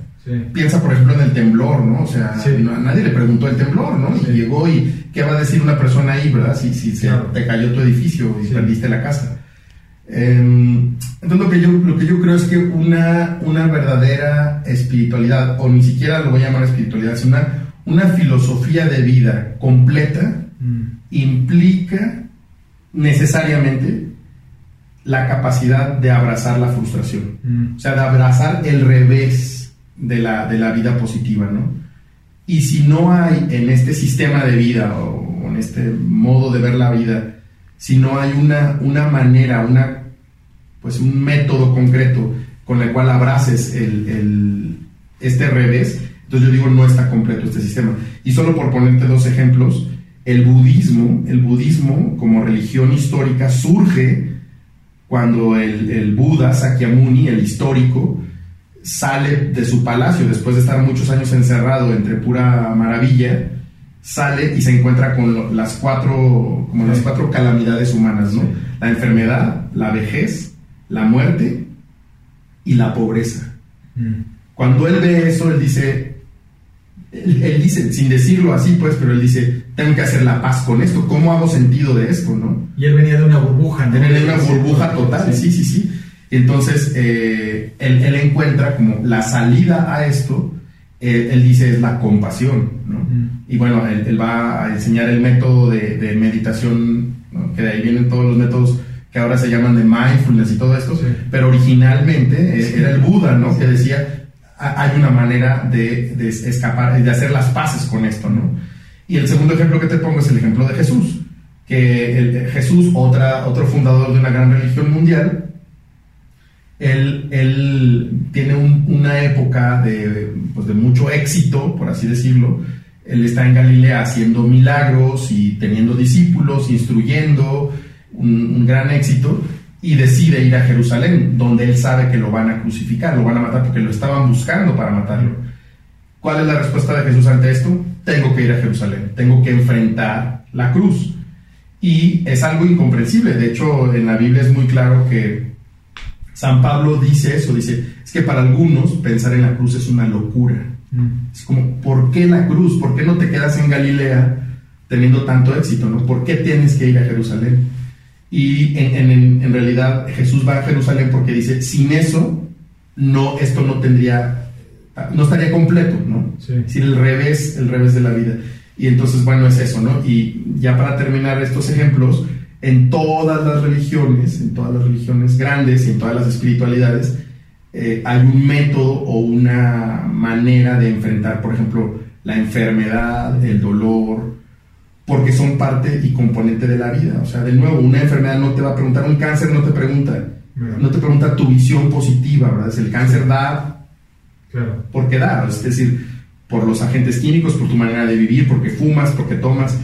Piensa, por ejemplo, en el temblor, ¿no? O sea, a nadie le preguntó el temblor, ¿no? Y llegó y ¿qué va a decir una persona ahí, verdad? Si, si se te cayó tu edificio y perdiste la casa. Em, entonces lo que, yo, lo que yo creo es que una, una verdadera espiritualidad, o ni siquiera lo voy a llamar espiritualidad, sino una, una filosofía de vida completa, mm. implica necesariamente la capacidad de abrazar la frustración, mm. o sea, de abrazar el revés de la, de la vida positiva, ¿no? Y si no hay en este sistema de vida o en este modo de ver la vida, si no hay una, una manera, una, pues un método concreto con el cual abraces el, este revés, entonces yo digo no está completo este sistema. Y solo por ponerte dos ejemplos, el budismo, el budismo como religión histórica surge cuando el, el Buda Sakyamuni, el histórico, sale de su palacio después de estar muchos años encerrado entre pura maravilla, sale y se encuentra con las cuatro, como las cuatro calamidades humanas, ¿no? La enfermedad, la vejez, la muerte y la pobreza. Mm. Cuando él ve eso, él dice, él, dice, sin decirlo así, pues, pero él dice, tengo que hacer la paz con esto, ¿cómo hago sentido de esto, no? Y él venía de una burbuja, ¿no? Venía de una burbuja total, sí, sí, sí. Entonces, eh, él, él, encuentra como la salida a esto, él, dice, es la compasión, ¿no? Y bueno, él, va a enseñar el método de, meditación, que de ahí vienen todos los métodos que ahora se llaman de mindfulness y todo esto, pero originalmente eh, era el Buda, ¿no? Que decía, hay una manera de, de escapar, de hacer las paces con esto, ¿no? Y el segundo ejemplo que te pongo es el ejemplo de Jesús, que el, Jesús, otra, otro fundador de una gran religión mundial, él, él tiene una época de, pues de mucho éxito, por así decirlo. Él está en Galilea haciendo milagros y teniendo discípulos, instruyendo, un gran éxito y decide ir a Jerusalén, donde él sabe que lo van a crucificar, lo van a matar porque lo estaban buscando para matarlo. ¿Cuál es la respuesta de Jesús ante esto? Tengo que ir a Jerusalén, tengo que enfrentar la cruz. Y es algo incomprensible, de hecho en la Biblia es muy claro que San Pablo dice eso, dice, es que para algunos pensar en la cruz es una locura. Mm. Es como, ¿por qué la cruz? ¿Por qué no te quedas en Galilea teniendo tanto éxito? ¿no? ¿Por qué tienes que ir a Jerusalén? Y en, realidad Jesús va a Jerusalén porque dice, sin eso, no, esto no tendría, no estaría completo, ¿no? Sí. el revés, el revés de la vida. Y entonces, bueno, es eso, ¿no? Y ya para terminar estos ejemplos, en todas las religiones, en todas las religiones grandes y en todas las espiritualidades, eh, hay un método o una manera de enfrentar, por ejemplo, la enfermedad, el dolor, porque son parte y componente de la vida. O sea, de nuevo, una enfermedad no te va a preguntar, un cáncer no te pregunta, no te pregunta tu visión positiva, ¿verdad? Es el cáncer da claro. porque da, es decir, por los agentes químicos, por tu manera de vivir, porque fumas, porque tomas,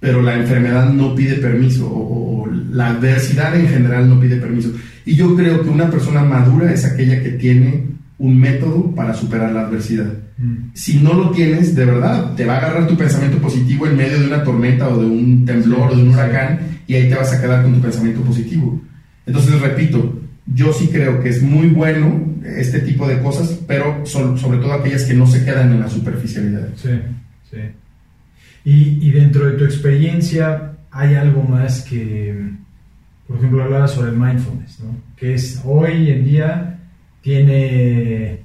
pero la enfermedad no pide permiso, o, o la adversidad en general no pide permiso. Y yo creo que una persona madura es aquella que tiene un método para superar la adversidad. Mm. Si no lo tienes, de verdad, te va a agarrar tu pensamiento positivo en medio de una tormenta o de un temblor o de un huracán y ahí te vas a quedar con tu pensamiento positivo. Entonces, repito, yo sí creo que es muy bueno este tipo de cosas, pero sobre todo aquellas que no se quedan en la superficialidad. Sí, sí. Y, y dentro de tu experiencia, ¿hay algo más que, por ejemplo, hablabas sobre el mindfulness, ¿no? que es hoy en día tiene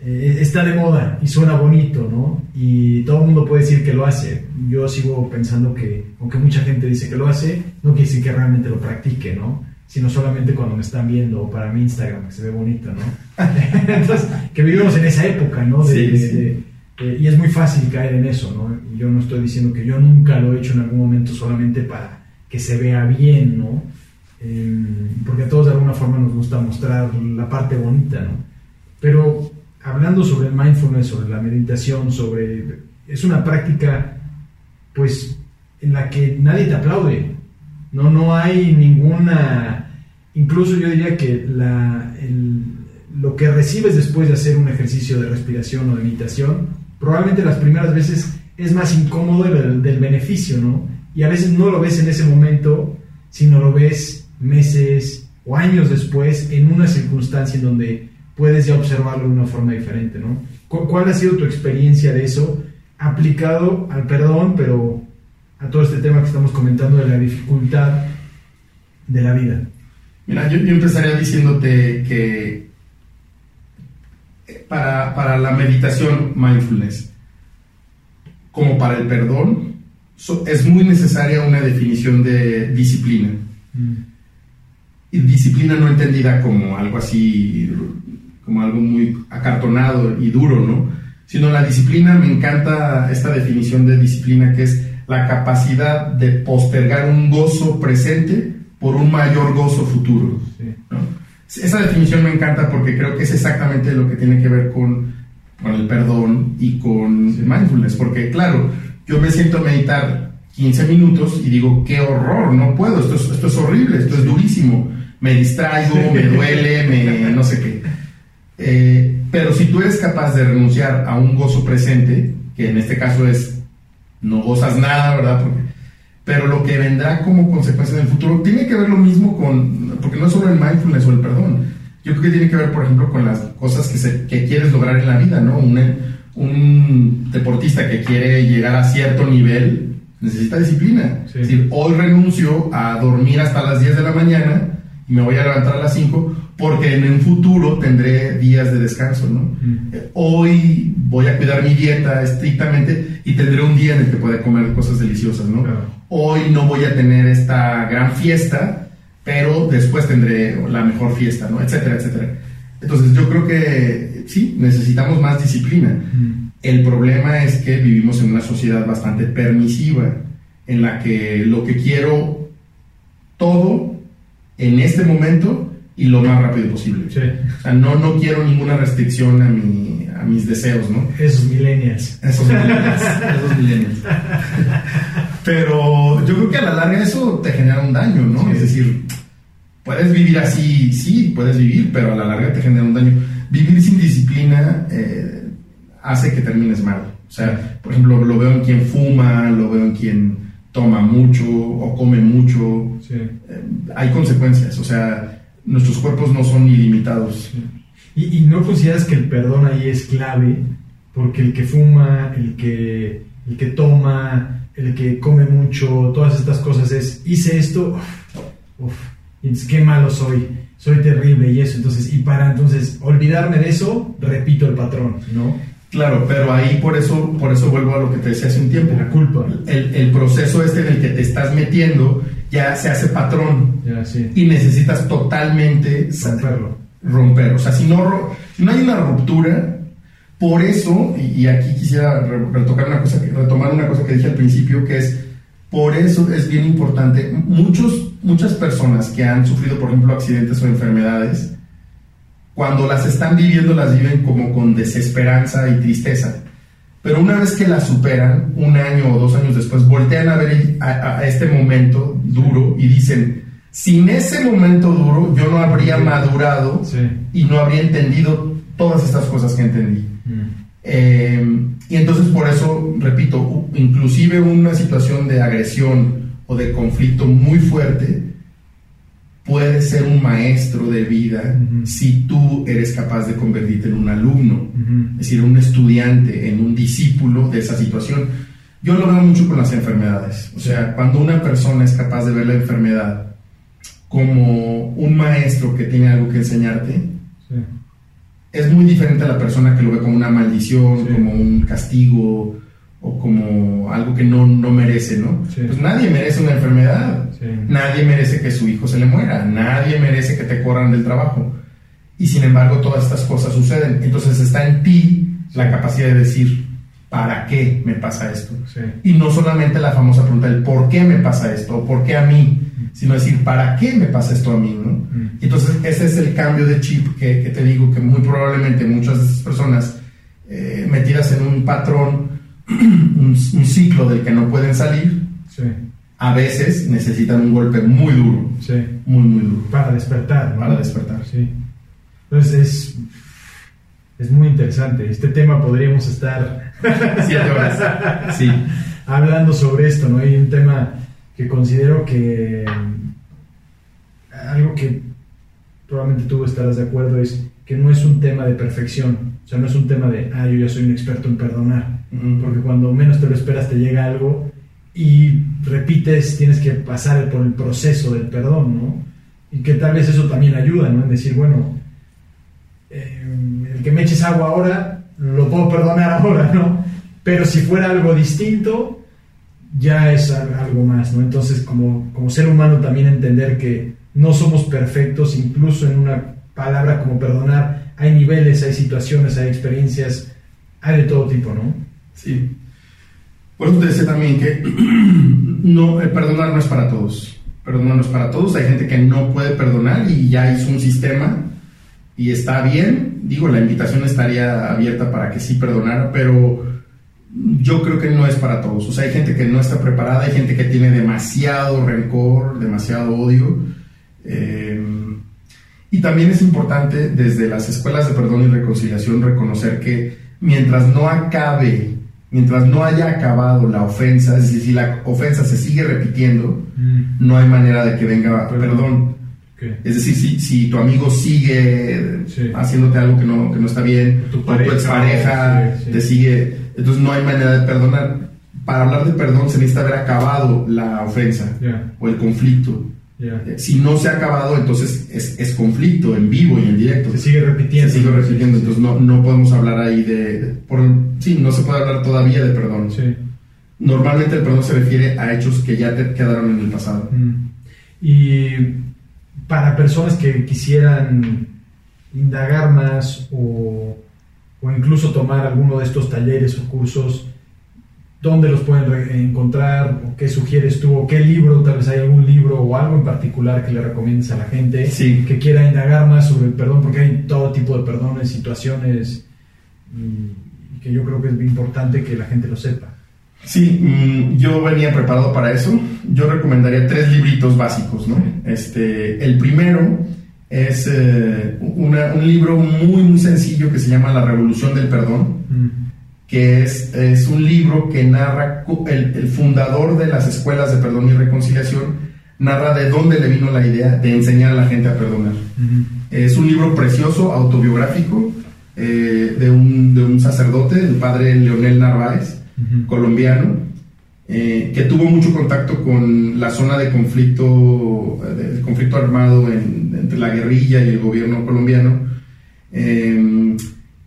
eh, está de moda y suena bonito, ¿no? Y todo el mundo puede decir que lo hace. Yo sigo pensando que, aunque mucha gente dice que lo hace, no quiere decir que realmente lo practique, ¿no? Sino solamente cuando me están viendo para mi Instagram, que se ve bonito, ¿no? [laughs] Entonces, que vivimos en esa época, ¿no? sí, y es muy fácil caer en eso, ¿no? Y yo no estoy diciendo que yo nunca lo he hecho en algún momento solamente para que se vea bien, ¿no? Em, porque a todos de alguna forma nos gusta mostrar la parte bonita, ¿no? Pero hablando sobre el mindfulness, sobre la meditación, sobre... Es una práctica, pues, en la que nadie te aplaude. No, no hay ninguna... Incluso yo diría que lo que recibes después de hacer un ejercicio de respiración o de meditación, probablemente las primeras veces es más incómodo del, del beneficio, ¿no? Y a veces no lo ves en ese momento, sino lo ves meses o años después en una circunstancia en donde puedes ya observarlo de una forma diferente, ¿no? ¿Cuál ha sido tu experiencia de eso aplicado al perdón, pero a todo este tema que estamos comentando de la dificultad de la vida? Mira, yo, empezaría diciéndote que para, para la meditación mindfulness, como para el perdón, es muy necesaria una definición de disciplina. Mm. Y disciplina no entendida como algo así, como algo muy acartonado y duro, ¿no? Sino la disciplina, me encanta esta definición de disciplina que es la capacidad de postergar un gozo presente por un mayor gozo futuro. Esa definición me encanta porque creo que es exactamente lo que tiene que ver con, con el perdón y con mindfulness, porque claro, yo me siento a meditar 15 minutos y digo, qué horror, no puedo, esto es, esto es horrible, esto es durísimo, me distraigo, me duele, me [laughs] no sé qué. Eh, pero si tú eres capaz de renunciar a un gozo presente, que en este caso es, no gozas nada, ¿verdad? pero lo que vendrá como consecuencia en el futuro tiene que ver lo mismo con, porque no es solo el mindfulness o el perdón, yo creo que tiene que ver, por ejemplo, con las cosas que, se, que quieres lograr en la vida, ¿no? Un, un deportista que quiere llegar a cierto nivel necesita disciplina. Es decir, hoy renuncio a dormir hasta las 10 de la mañana y me voy a levantar a las 5 porque en el futuro tendré días de descanso, ¿no? Eh, hoy voy a cuidar mi dieta estrictamente y tendré un día en el que pueda comer cosas deliciosas, ¿no? Hoy no voy a tener esta gran fiesta, pero después tendré la mejor fiesta, ¿no? Etcétera, etcétera. Entonces yo creo que sí, necesitamos más disciplina. El problema es que vivimos en una sociedad bastante permisiva, en la que lo que quiero todo en este momento y lo más rápido posible. O sea, no, no quiero ninguna restricción a, mi, a mis deseos, ¿no? Esos millennials. Esos millennials. [laughs] esos millennials. Pero yo creo que a la larga eso te genera un daño, ¿no? Es decir, puedes vivir así, sí, puedes vivir, pero a la larga te genera un daño. Vivir sin disciplina eh, hace que termines mal. O sea, por ejemplo, lo veo en quien fuma, lo veo en quien toma mucho o come mucho. Eh, hay consecuencias, o sea, nuestros cuerpos no son ilimitados. ¿Y, no consideras que el perdón ahí es clave? Porque el que fuma, el que, el que toma, el que come mucho, todas estas cosas es, hice esto, uf, qué malo soy, soy terrible y eso. Entonces, y para entonces olvidarme de eso, repito el patrón, ¿no? Claro, pero ahí por eso, por eso vuelvo a lo que te decía hace un tiempo. La culpa. El, el proceso este en el que te estás metiendo ya se hace patrón y necesitas totalmente romperlo. Romper. O sea, si no, no hay una ruptura, por eso, y, aquí quisiera retocar una cosa, retomar una cosa que dije al principio, que es, por eso es bien importante, muchos, muchas personas que han sufrido, por ejemplo, accidentes o enfermedades, cuando las están viviendo las viven como con desesperanza y tristeza. Pero una vez que las superan, un año o dos años después, voltean a ver a, este momento duro y dicen, sin ese momento duro yo no habría madurado y no habría entendido todas estas cosas que entendí. Mm. Eh, y entonces por eso, repito, inclusive una situación de agresión o de conflicto muy fuerte, puedes ser un maestro de vida si tú eres capaz de convertirte en un alumno, es decir, un estudiante, en un discípulo de esa situación. Yo lo veo mucho con las enfermedades. O sea, cuando una persona es capaz de ver la enfermedad como un maestro que tiene algo que enseñarte, es muy diferente a la persona que lo ve como una maldición, como un castigo, o como algo que no, no merece, ¿no? Pues nadie merece una enfermedad, nadie merece que su hijo se le muera, nadie merece que te corran del trabajo. Y sin embargo todas estas cosas suceden. Entonces está en ti la capacidad de decir, ¿para qué me pasa esto? Y no solamente la famosa pregunta del ¿por qué me pasa esto? o ¿por qué a mí? Sino decir, ¿para qué me pasa esto a mí? ¿no? Mm. Entonces ese es el cambio de chip que, que, te digo que muy probablemente muchas de estas personas eh, metidas en un patrón [clears throat] un, ciclo del que no pueden salir, a veces necesitan un golpe muy duro. Muy, muy duro. Para despertar. Para despertar. Sí. Entonces es, es muy interesante. Este tema podríamos estar [laughs] siete horas. Sí. Hablando sobre esto, ¿no? Hay un tema que considero que algo que probablemente tú estarás de acuerdo es que no es un tema de perfección, o sea, no es un tema de, ah, yo ya soy un experto en perdonar, porque cuando menos te lo esperas te llega algo y repites, tienes que pasar por el proceso del perdón, ¿no? Y que tal vez eso también ayuda, ¿no? En decir, bueno, eh, el que me eches agua ahora, lo puedo perdonar [laughs] ahora, ¿no? Pero si fuera algo distinto, ya es algo más, ¿no? Entonces, como, como ser humano también entender que no somos perfectos, incluso en una palabra como perdonar, hay niveles, hay situaciones, hay experiencias, hay de todo tipo, ¿no? Sí. Por eso te decía también que [clears throat] no, el perdonar no es para todos. Perdonar no es para todos. Hay gente que no puede perdonar y ya hizo un sistema y está bien. Digo, la invitación estaría abierta para que sí perdonara, pero yo creo que no es para todos. O sea, hay gente que no está preparada, hay gente que tiene demasiado rencor, demasiado odio. Eh, y también es importante desde las escuelas de perdón y reconciliación reconocer que mientras no acabe, mientras no haya acabado la ofensa, es decir, si la ofensa se sigue repitiendo, mm. no hay manera de que venga perdón. Es decir, si, si, tu amigo sigue haciéndote algo que no, que no está bien, tu, pareja, tu expareja te sigue, entonces no hay manera de perdonar. Para hablar de perdón se necesita haber acabado la ofensa o el conflicto. Si no se ha acabado, entonces es, conflicto en vivo y en directo. Se sigue repitiendo. Se sigue repitiendo, entonces no, no podemos hablar ahí de, por, sí, no se puede hablar todavía de perdón. Normalmente el perdón se refiere a hechos que ya te quedaron en el pasado. Mm. Y para personas que quisieran indagar más o, o incluso tomar alguno de estos talleres o cursos, dónde los pueden encontrar, o qué sugieres tú, o qué libro, tal vez hay algún libro o algo en particular que le recomiendes a la gente que quiera indagar más sobre el perdón, porque hay todo tipo de perdones, situaciones, y que yo creo que es importante que la gente lo sepa. Sí, mm, yo venía preparado para eso. Yo recomendaría tres libritos básicos, ¿no? Este, el primero es eh, un libro muy, muy sencillo que se llama La Revolución del Perdón que es, es un libro que narra, el, el, fundador de las escuelas de perdón y reconciliación, narra de dónde le vino la idea de enseñar a la gente a perdonar. Es un libro precioso, autobiográfico, eh, de, un, de, un, sacerdote, el padre Leonel Narváez, colombiano, eh, que tuvo mucho contacto con la zona de conflicto, de conflicto armado entre la guerrilla y el gobierno colombiano. Eh,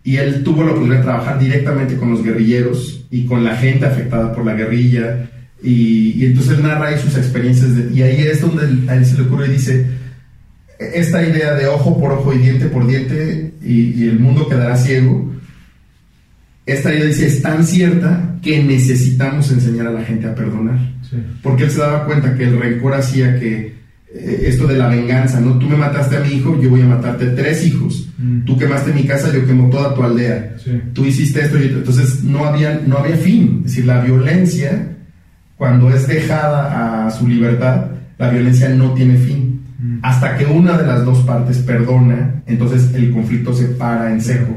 y él tuvo la oportunidad de trabajar directamente con los guerrilleros y con la gente afectada por la guerrilla. Y, entonces él narra ahí sus experiencias. y ahí es donde a él se le ocurre y dice, esta idea de ojo por ojo y diente por diente y, el mundo quedará ciego, esta idea dice, es tan cierta que necesitamos enseñar a la gente a perdonar. Porque él se daba cuenta que el rencor hacía que eh, esto de la venganza, ¿no? Tú me mataste a mi hijo, yo voy a matarte tres hijos. Mm. Tú quemaste mi casa, yo quemo toda tu aldea. Tú hiciste esto y entonces no había, no había fin. Es decir, la violencia, cuando es dejada a su libertad, la violencia no tiene fin. Mm. Hasta que una de las dos partes perdona, entonces el conflicto se para en seco.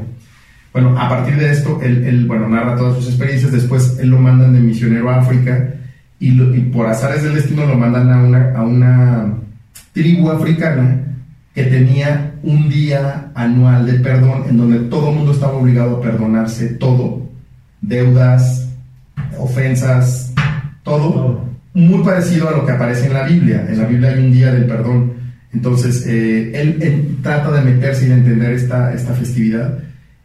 Bueno, a partir de esto, él, bueno, narra todas sus experiencias, después él lo mandan de misionero a África y, y por azares del destino lo mandan a una, a una tribu africana que tenía un día anual de perdón en donde todo el mundo estaba obligado a perdonarse todo, deudas, ofensas, todo, muy parecido a lo que aparece en la Biblia. En la Biblia hay un día del perdón. Entonces, eh, él, trata de meterse y de entender esta, esta festividad.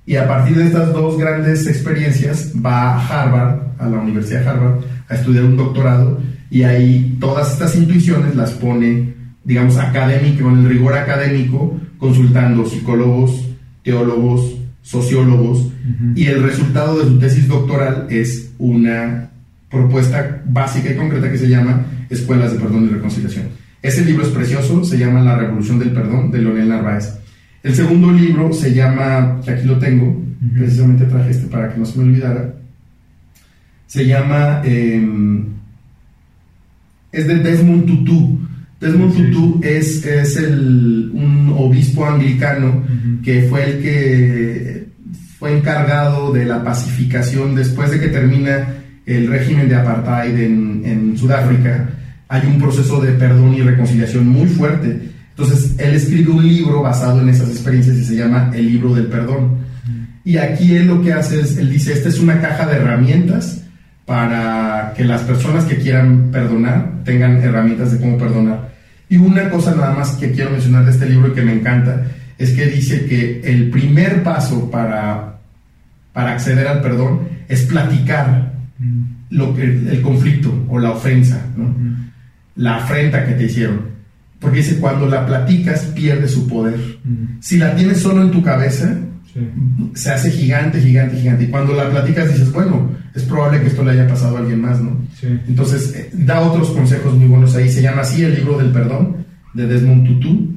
Y a partir de estas dos grandes experiencias va a Harvard, a la Universidad de Harvard, a estudiar un doctorado y ahí todas estas intuiciones las pone digamos, académico, con el rigor académico, consultando psicólogos, teólogos, sociólogos, y el resultado de su tesis doctoral es una propuesta básica y concreta que se llama Escuelas de Perdón y Reconciliación. Ese libro es precioso, se llama La Revolución del Perdón, de Leonel Narváez. El segundo libro se llama, que aquí lo tengo, precisamente traje este para que no se me olvidara, se llama, em, es de Desmond Tutu, Desmond Tutu es, es el, un obispo anglicano que fue el que fue encargado de la pacificación después de que termina el régimen de apartheid en, en Sudáfrica. Hay un proceso de perdón y reconciliación muy fuerte. Entonces, él escribe un libro basado en esas experiencias y se llama El libro del perdón. Y aquí él lo que hace es, él dice, esta es una caja de herramientas para que las personas que quieran perdonar tengan herramientas de cómo perdonar. Y una cosa nada más que quiero mencionar de este libro y que me encanta es que dice que el primer paso para, para acceder al perdón es platicar lo que, el conflicto o la ofensa, la afrenta que te hicieron. Porque dice, cuando la platicas pierde su poder. Si la tienes solo en tu cabeza, se hace gigante, gigante, gigante. Y cuando la platicas dices, bueno, es probable que esto le haya pasado a alguien más, ¿no? Entonces, eh, da otros consejos muy buenos ahí. Se llama así el libro del perdón, de Desmond Tutu.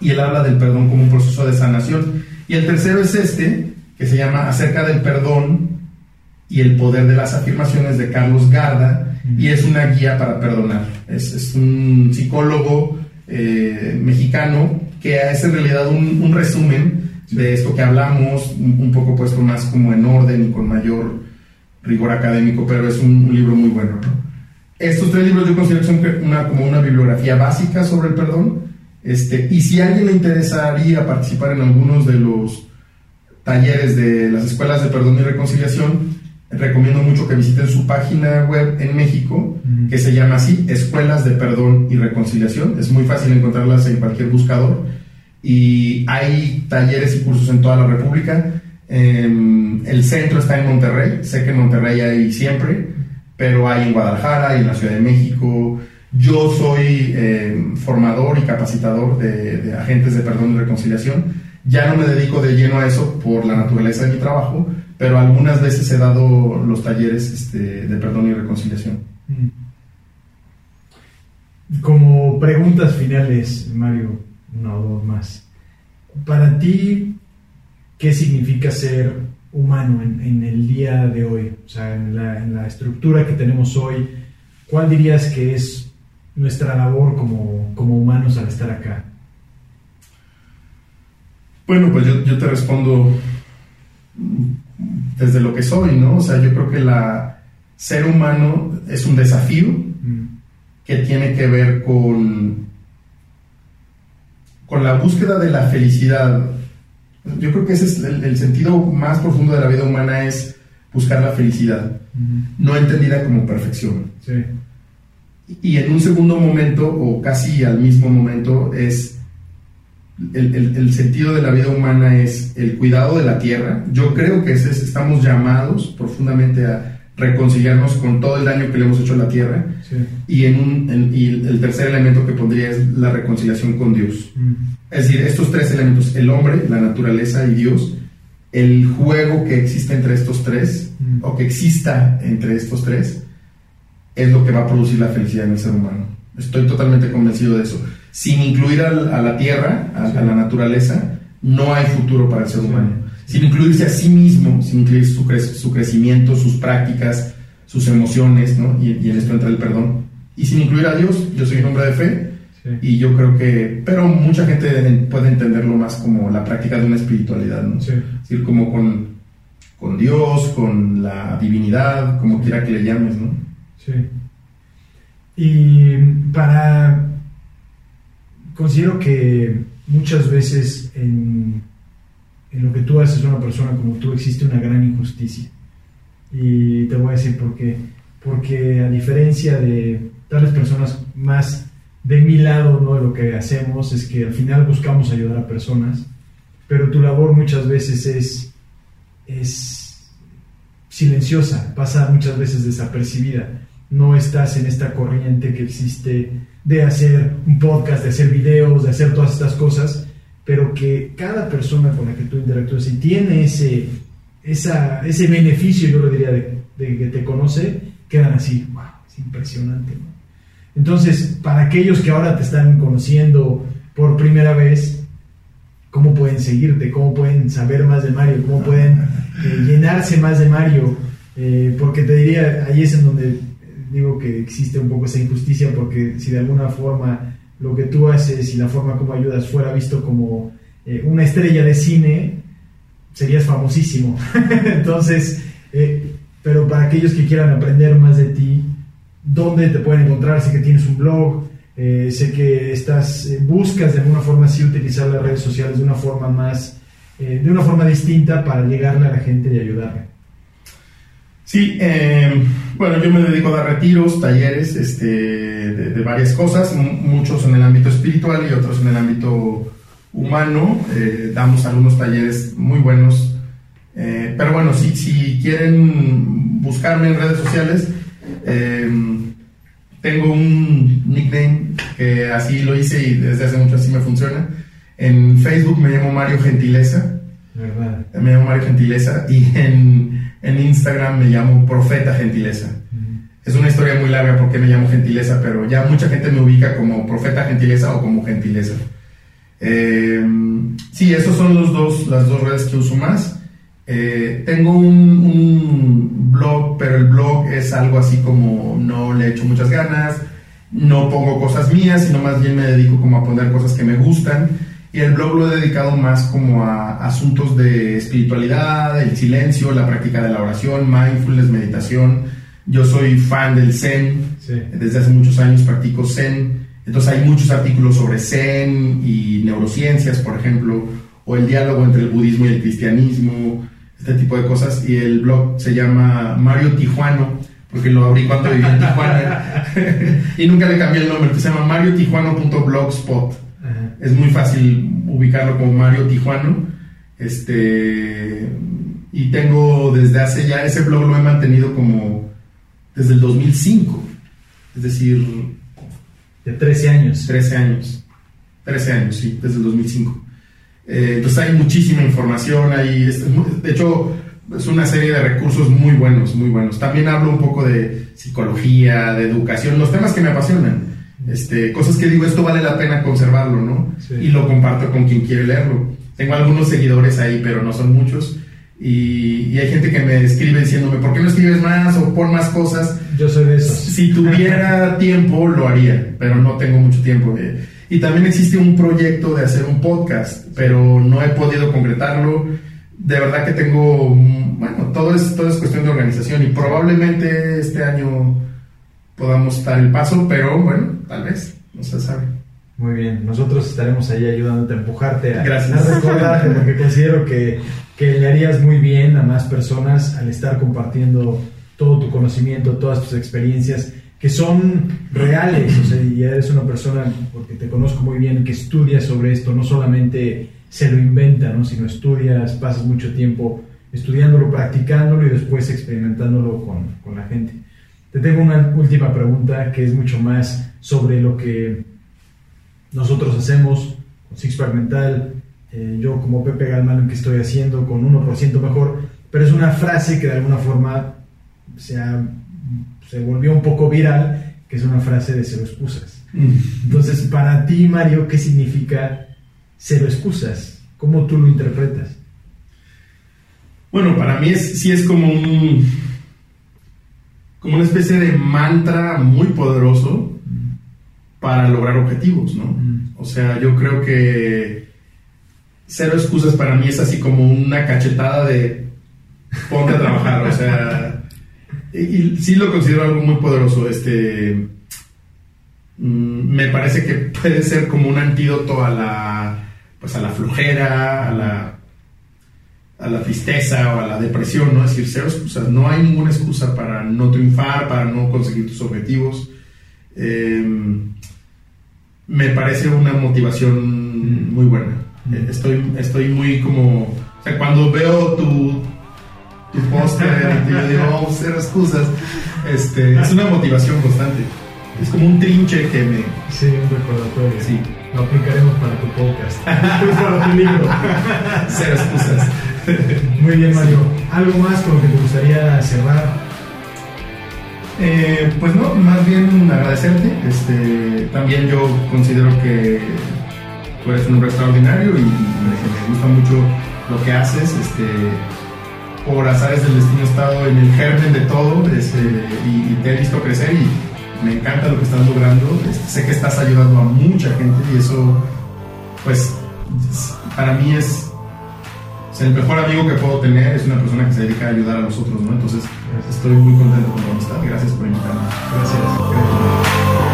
Y él habla del perdón como un proceso de sanación. Y el tercero es este, que se llama Acerca del perdón y el poder de las afirmaciones de Carlos Garda y es una guía para perdonar. Es, un psicólogo eh, mexicano que es en realidad un, resumen de esto que hablamos, un, poco puesto más como en orden y con mayor rigor académico, pero es un, libro muy bueno. Estos tres libros yo considero que son una, como una bibliografía básica sobre el perdón. Este, y si a alguien le interesaría participar en algunos de los talleres de las escuelas de perdón y reconciliación, recomiendo mucho que visiten su página web en México, que se llama así, Escuelas de Perdón y Reconciliación. Es muy fácil encontrarlas en cualquier buscador. Y hay talleres y cursos en toda la República. Em, el centro está en Monterrey, sé que en Monterrey hay siempre, pero hay en Guadalajara, y en la Ciudad de México. Yo soy em, formador y capacitador de, agentes de perdón y reconciliación. Ya no me dedico de lleno a eso por la naturaleza de mi trabajo, pero algunas veces he dado los talleres este, de perdón y reconciliación. Mm. Como preguntas finales, Mario, una o dos más. Para ti, ¿qué significa ser humano en, el día de hoy? O sea, en la, en la, estructura que tenemos hoy, ¿cuál dirías que es nuestra labor como, como humanos al estar acá? Bueno, pues yo, yo te respondo desde lo que soy, ¿no? O sea, yo creo que la ser humano es un desafío mm. que tiene que ver con, con la búsqueda de la felicidad. Yo creo que ese es el, sentido más profundo de la vida humana es buscar la felicidad, no entendida como perfección. Sí. Y en un segundo momento, o casi al mismo momento, es el, sentido de la vida humana es el cuidado de la tierra. Yo creo que estamos llamados profundamente a reconciliarnos con todo el daño que le hemos hecho a la tierra. Y, en un, el tercer elemento que pondría es la reconciliación con Dios. Mm. Es decir, estos tres elementos, el hombre, la naturaleza y Dios, el juego que existe entre estos tres, mm. o que exista entre estos tres, es lo que va a producir la felicidad en el ser humano. Estoy totalmente convencido de eso sin incluir a, la tierra, a, la naturaleza, no hay futuro para el ser humano. Sin incluirse a sí mismo, sin incluir su, su crecimiento, sus prácticas, sus emociones, ¿no? y, en esto entra el perdón. Y sin incluir a Dios, yo soy un hombre de fe, y yo creo que, pero mucha gente puede entenderlo más como la práctica de una espiritualidad, ¿no? Es decir, como con, con Dios, con la divinidad, como quiera que le llames, ¿no? Sí. Y para considero que muchas veces en, lo que tú haces una persona como tú existe una gran injusticia. Y te voy a decir por qué. Porque a diferencia de tales personas más de mi lado, ¿no? lo que hacemos es que al final buscamos ayudar a personas, pero tu labor muchas veces es, es silenciosa, pasa muchas veces desapercibida. No estás en esta corriente que existe de hacer un podcast, de hacer videos, de hacer todas estas cosas, pero que cada persona con la que tú interactúas y tiene ese, esa, ese beneficio, yo lo diría, de, que te conoce, quedan así, wow, es impresionante. Entonces, para aquellos que ahora te están conociendo por primera vez, ¿cómo pueden seguirte? ¿Cómo pueden saber más de Mario? ¿Cómo pueden eh, llenarse más de Mario? Eh, porque te diría, ahí es en donde digo que existe un poco esa injusticia porque si de alguna forma lo que tú haces y la forma como ayudas fuera visto como eh, una estrella de cine, serías famosísimo. [laughs] Entonces, eh, pero para aquellos que quieran aprender más de ti, ¿dónde te pueden encontrar? Sé que tienes un blog, eh, sé que estás, buscas de alguna forma sí utilizar las redes sociales de una forma más, de una forma distinta para llegarle a la gente y ayudarle. Sí, eh, bueno, yo me dedico a dar retiros, talleres este, de, varias cosas, muchos en el ámbito espiritual y otros en el ámbito humano. Eh, damos algunos talleres muy buenos Eh, pero bueno, si, si quieren buscarme en redes sociales, eh, tengo un nickname que así lo hice y desde hace mucho así me funciona. En Facebook me llamo Mario Gentileza. ¿Verdad? Me llamo Mario Gentileza. Y en, en Instagram me llamo Profeta Gentileza. Es una historia muy larga porque me llamo Gentileza, pero ya mucha gente me ubica como Profeta Gentileza o como Gentileza. Eh, sí, esos son los dos, las dos redes que uso más. Eh, tengo un, un, blog, pero el blog es algo así como no le echo muchas ganas, no pongo cosas mías, sino más bien me dedico como a poner cosas que me gustan. Y el blog lo he dedicado más como a asuntos de espiritualidad, el silencio, la práctica de la oración, mindfulness, meditación. Yo soy fan del Zen, Sí. desde hace muchos años practico Zen. Entonces hay muchos artículos sobre Zen y neurociencias, por ejemplo, o el diálogo entre el budismo y el cristianismo, este tipo de cosas. Y el blog se llama Mario Tijuano, porque lo abrí cuando viví en Tijuana. [laughs] [laughs] y nunca le cambié el nombre, se llama mariotijuano.blogspot. Es muy fácil ubicarlo como Mario Tijuano. Este, y tengo desde hace ya, ese blog lo he mantenido como desde el 2005. Es decir, De 13 años. 13 años. 13 años, sí, desde el 2005. Eh, entonces hay muchísima información, es- de hecho es una serie de recursos muy buenos, muy buenos. También hablo un poco de psicología, de educación, los temas que me apasionan. Este, cosas que digo, esto vale la pena conservarlo, ¿no? Sí. Y lo comparto con quien quiere leerlo. Tengo algunos seguidores ahí, pero no son muchos. Y, y hay gente que me escribe diciéndome, ¿por qué no escribes más o pon más cosas? Yo soy de esos. Si tuviera [laughs] tiempo, lo haría, pero no tengo mucho tiempo. eh. Y también existe un proyecto de hacer un podcast, pero no he podido concretarlo. De verdad que tengo, mm, bueno, todo es, todo es cuestión de organización y probablemente este año podamos dar el paso, pero bueno, tal vez, no se sabe. Muy bien, nosotros estaremos ahí ayudándote a empujarte a, Gracias. a recordarte, porque considero que, que le harías muy bien a más personas al estar compartiendo todo tu conocimiento, todas tus experiencias, que son reales, o sea, y eres una persona, porque te conozco muy bien, que estudia sobre esto, no solamente se lo inventa, ¿no? sino estudias, pasas mucho tiempo estudiándolo, practicándolo y después experimentándolo con, con la gente. Te tengo una última pregunta que es mucho más sobre lo que nosotros hacemos con Sixpack Mental, eh, yo como Pepe Galmán que estoy haciendo con 1% mejor, pero es una frase que de alguna forma se, ha- se volvió un poco viral, que es una frase de cero excusas. Entonces, para ti, Mario, ¿qué significa cero excusas? ¿Cómo tú lo interpretas? Bueno, para mí es, sí es como un, como una especie de mantra muy poderoso para lograr objetivos, ¿no? Mm. O sea, yo creo que cero excusas para mí es así como una cachetada de ponte a trabajar, o sea, y, y sí lo considero algo muy poderoso, este, mm, me parece que puede ser como un antídoto a la, pues a la flojera, a la, a la tristeza o a la depresión, ¿no? Es decir, cero excusas, no hay ninguna excusa para no triunfar, para no conseguir tus objetivos. Eh, me parece una motivación muy buena. Mm. Eh, Estoy, estoy muy como. O sea, cuando veo tu, tu póster, yo digo, oh, cero excusas. Este, es una motivación constante. Es como un trinche que me. Sí, un recordatorio. Sí. Lo aplicaremos para tu podcast. [laughs] para tu libro. [laughs] Cero excusas. [laughs] Muy bien, Mario. ¿Algo más con lo que te gustaría cerrar? Eh, pues no, más bien agradecerte. Este, también yo considero que tú eres un hombre extraordinario y me, gusta mucho lo que haces. Este, por azares del destino he estado en el germen de todo este, y, te he visto crecer y me encanta lo que estás logrando. Este, sé que estás ayudando a mucha gente y eso, pues, es- para mí es, o el mejor amigo que puedo tener es una persona que se dedica a ayudar a los otros, ¿no? Entonces, estoy muy contento con tu amistad. Gracias por invitarme. Gracias.